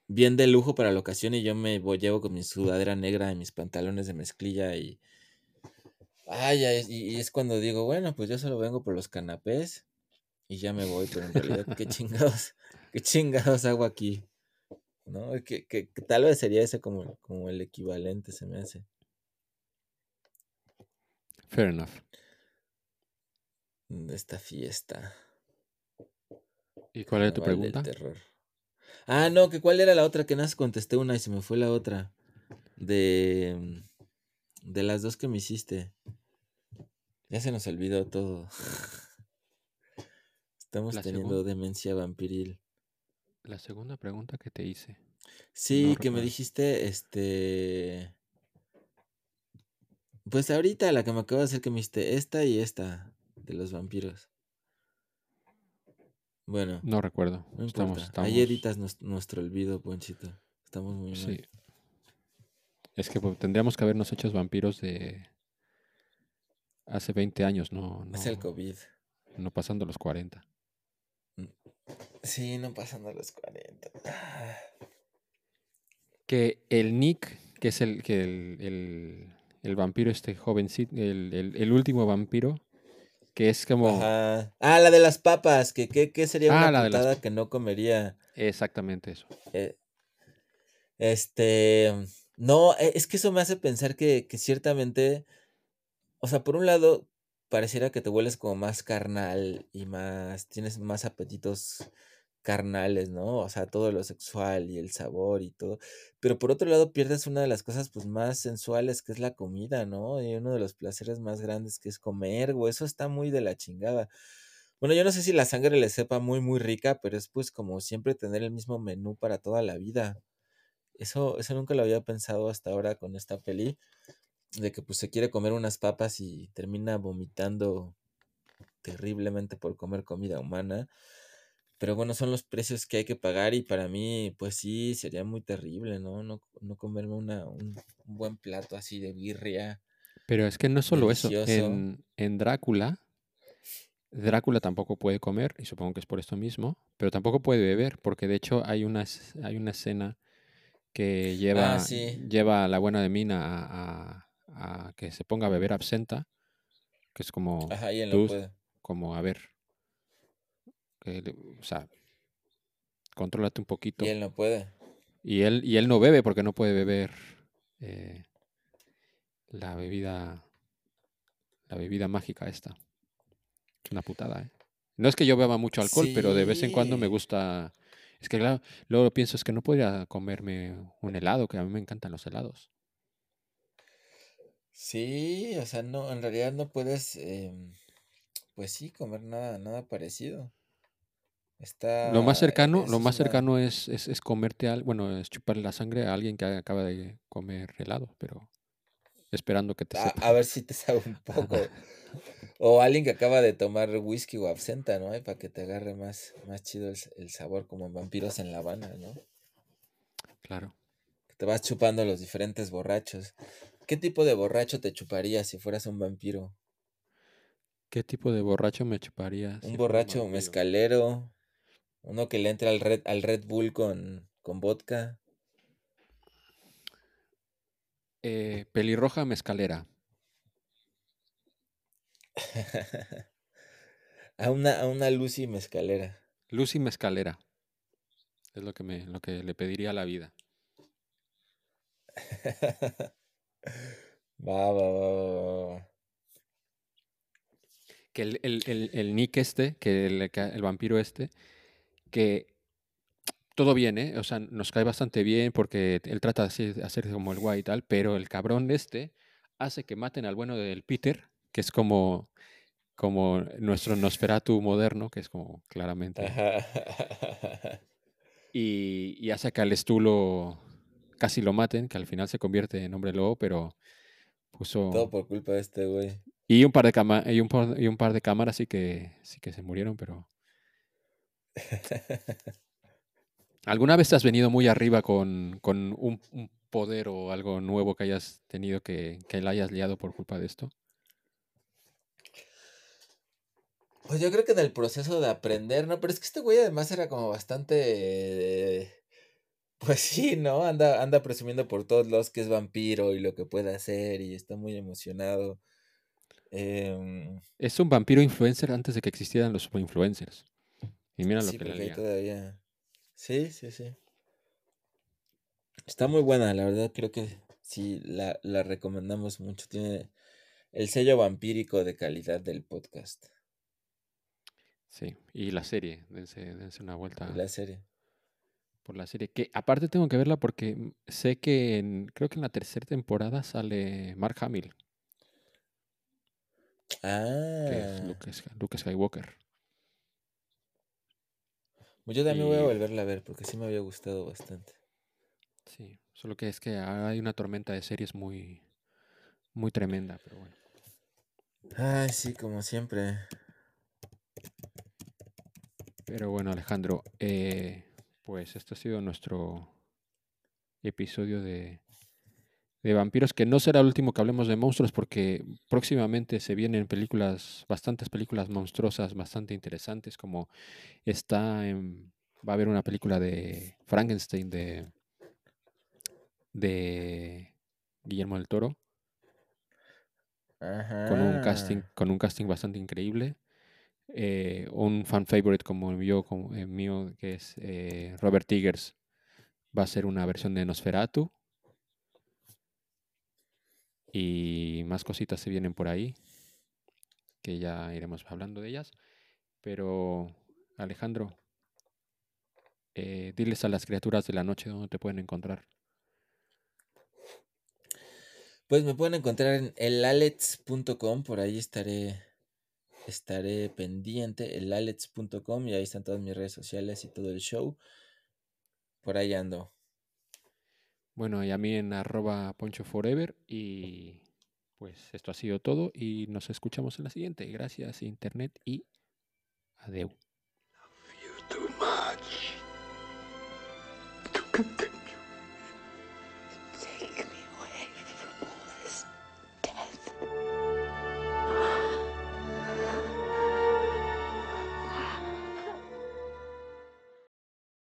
bien de lujo para la ocasión y yo me voy, llevo con mi sudadera negra y mis pantalones de mezclilla y, ay, ay, y, y es cuando digo, bueno, pues yo solo vengo por los canapés y ya me voy, pero en realidad, qué chingados, qué chingados hago aquí. ¿no? Que, que- que tal vez sería ese como, como el equivalente, se me hace. Fair enough. De esta fiesta. ¿Y cuál era tu pregunta? terror. Ah, no, que cuál era la otra, que nada más contesté una y se me fue la otra. De, mm, de las dos que me hiciste. Ya se nos olvidó todo. Estamos La teniendo demencia vampiril. La segunda pregunta que te hice. Sí, que me dijiste, este... Pues ahorita la que me acabo de hacer que me dijiste, esta y esta, de los vampiros. Bueno, No recuerdo. no estamos, estamos, Ahí editas nues- nuestro olvido, Ponchito. Estamos muy mal. Sí. Es que pues, tendríamos que habernos hecho vampiros de hace 20 años, no, Es el no, COVID. no pasando los 40. Sí, no pasando los 40. Ah, Que el Nick, que es el, que el, el, el vampiro, este jovencito, el, el, el último vampiro, que es como... Ajá. Ah, la de las papas, que qué sería Ah, una las putada que no comería. Exactamente eso. Eh, este, no, e- es que eso me hace pensar que, que ciertamente, o sea, por un lado, pareciera que te vuelves como más carnal y más, tienes más apetitos carnales, ¿no? O sea, todo lo sexual y el sabor y todo. Pero por otro lado, pierdes una de las cosas pues más sensuales que es la comida, ¿no? Y uno de los placeres más grandes que es comer, güey, eso está muy de la chingada. Bueno, yo no sé si la sangre le sepa muy, muy rica, pero es pues como siempre tener el mismo menú para toda la vida. Eso, eso nunca lo había pensado hasta ahora con esta peli. de que pues se quiere comer unas papas y termina vomitando terriblemente por comer comida humana. Pero bueno, son los precios que hay que pagar y para mí, pues sí, sería muy terrible, ¿no? No, no comerme una, un, un buen plato así de birria. Pero es que no es solo eso. En, en Drácula, Drácula tampoco puede comer, y supongo que es por esto mismo, pero tampoco puede beber, porque de hecho hay una, hay una escena que lleva, Ah, sí. lleva a la buena de Mina a, a- a que se ponga a beber absenta, que es como, Ajá, y él no puede. como a ver, que o sea, contrólate un poquito. Y él no puede. Y él, y él no bebe porque no puede beber eh, la bebida la bebida mágica esta. Es una putada, ¿eh? No es que yo beba mucho alcohol, pero de vez en cuando me gusta. Es que claro, luego pienso es que no podría comerme un helado, que a mí me encantan los helados. Sí, o sea, no, en realidad no puedes, em, pues sí, comer nada, nada parecido. Lo más cercano, eso lo es más cercano es, es, es comerte al, bueno, es chuparle la sangre a alguien que acaba de comer helado, pero esperando que te a, sepa. a ver si te sabe un poco. O alguien que acaba de tomar whisky o absenta, ¿no? Para que te agarre más, más chido el, el sabor como en vampiros en La Habana, ¿no? Claro. Que te vas chupando los diferentes borrachos. ¿Qué tipo de borracho te chuparías si fueras un vampiro? ¿Qué tipo de borracho me chuparía? Un si borracho mezcalero, uno que le entra al Red, al Red Bull con, con vodka. Eh, pelirroja mezcalera. a una, a una Lucy mezcalera. Lucy mezcalera. Es lo que me, lo que le pediría a la vida. Va, va, va, va, va, va. Que el, el, el, el Nick este, que el, que el vampiro este, que todo bien, ¿eh? O sea, nos cae bastante bien porque él trata de hacer, hacer como el guay y tal, pero el cabrón este hace que maten al bueno del Peter, que es como, como nuestro Nosferatu moderno, que es como claramente. Y, y hace que al Estulo casi lo maten, que al final se convierte en hombre lobo, pero puso... Todo por culpa de este güey. Y un par de cama y un par, y un par de cámaras sí que sí que se murieron, pero ¿alguna vez has venido muy arriba con, con un, un poder o algo nuevo que hayas tenido que, que la hayas liado por culpa de esto? Pues yo creo que en el proceso de aprender, ¿no? Pero es que este güey además era como bastante... eh, Pues sí, ¿no? Anda, anda presumiendo por todos lados que es vampiro y lo que puede hacer y está muy emocionado. Em, Es un vampiro influencer antes de que existieran los influencers. Y mira lo sí, que le porque ahí lía. todavía... Sí, sí, sí. Está muy buena, la verdad creo que sí, la, la recomendamos mucho. Tiene el sello vampírico de calidad del podcast Sí, y la serie, dense, dense una vuelta la serie. por la serie. Que aparte tengo que verla porque sé que en- creo que en la tercera temporada sale Mark Hamill, que es Ah, Luke Skywalker. Yo también voy a volverla a ver porque sí me había gustado bastante. Sí, solo que es que hay una tormenta de series muy, muy tremenda, pero bueno. Ay, sí, como siempre. Pero bueno, Alejandro, eh, pues este ha sido nuestro episodio de, de vampiros, que no será el último que hablemos de monstruos, porque próximamente se vienen películas, bastantes películas monstruosas, bastante interesantes, como está en, va a haber una película de Frankenstein de, de Guillermo del Toro, con un casting, con un casting bastante increíble. Eh, un fan favorite como el mío, como el mío que es eh, Robert Tigers, va a ser una versión de Nosferatu. Y más cositas se vienen por ahí, que ya iremos hablando de ellas. Pero, Alejandro, eh, diles a las criaturas de la noche dónde te pueden encontrar. Pues me pueden encontrar en elalets.com, por ahí estaré estaré pendiente, elalets.com y ahí están todas mis redes sociales y todo el show. Por ahí ando. Bueno, y a mí en arroba poncho forever y, Pues esto ha sido todo y nos escuchamos en la siguiente. Gracias Internet y adeu.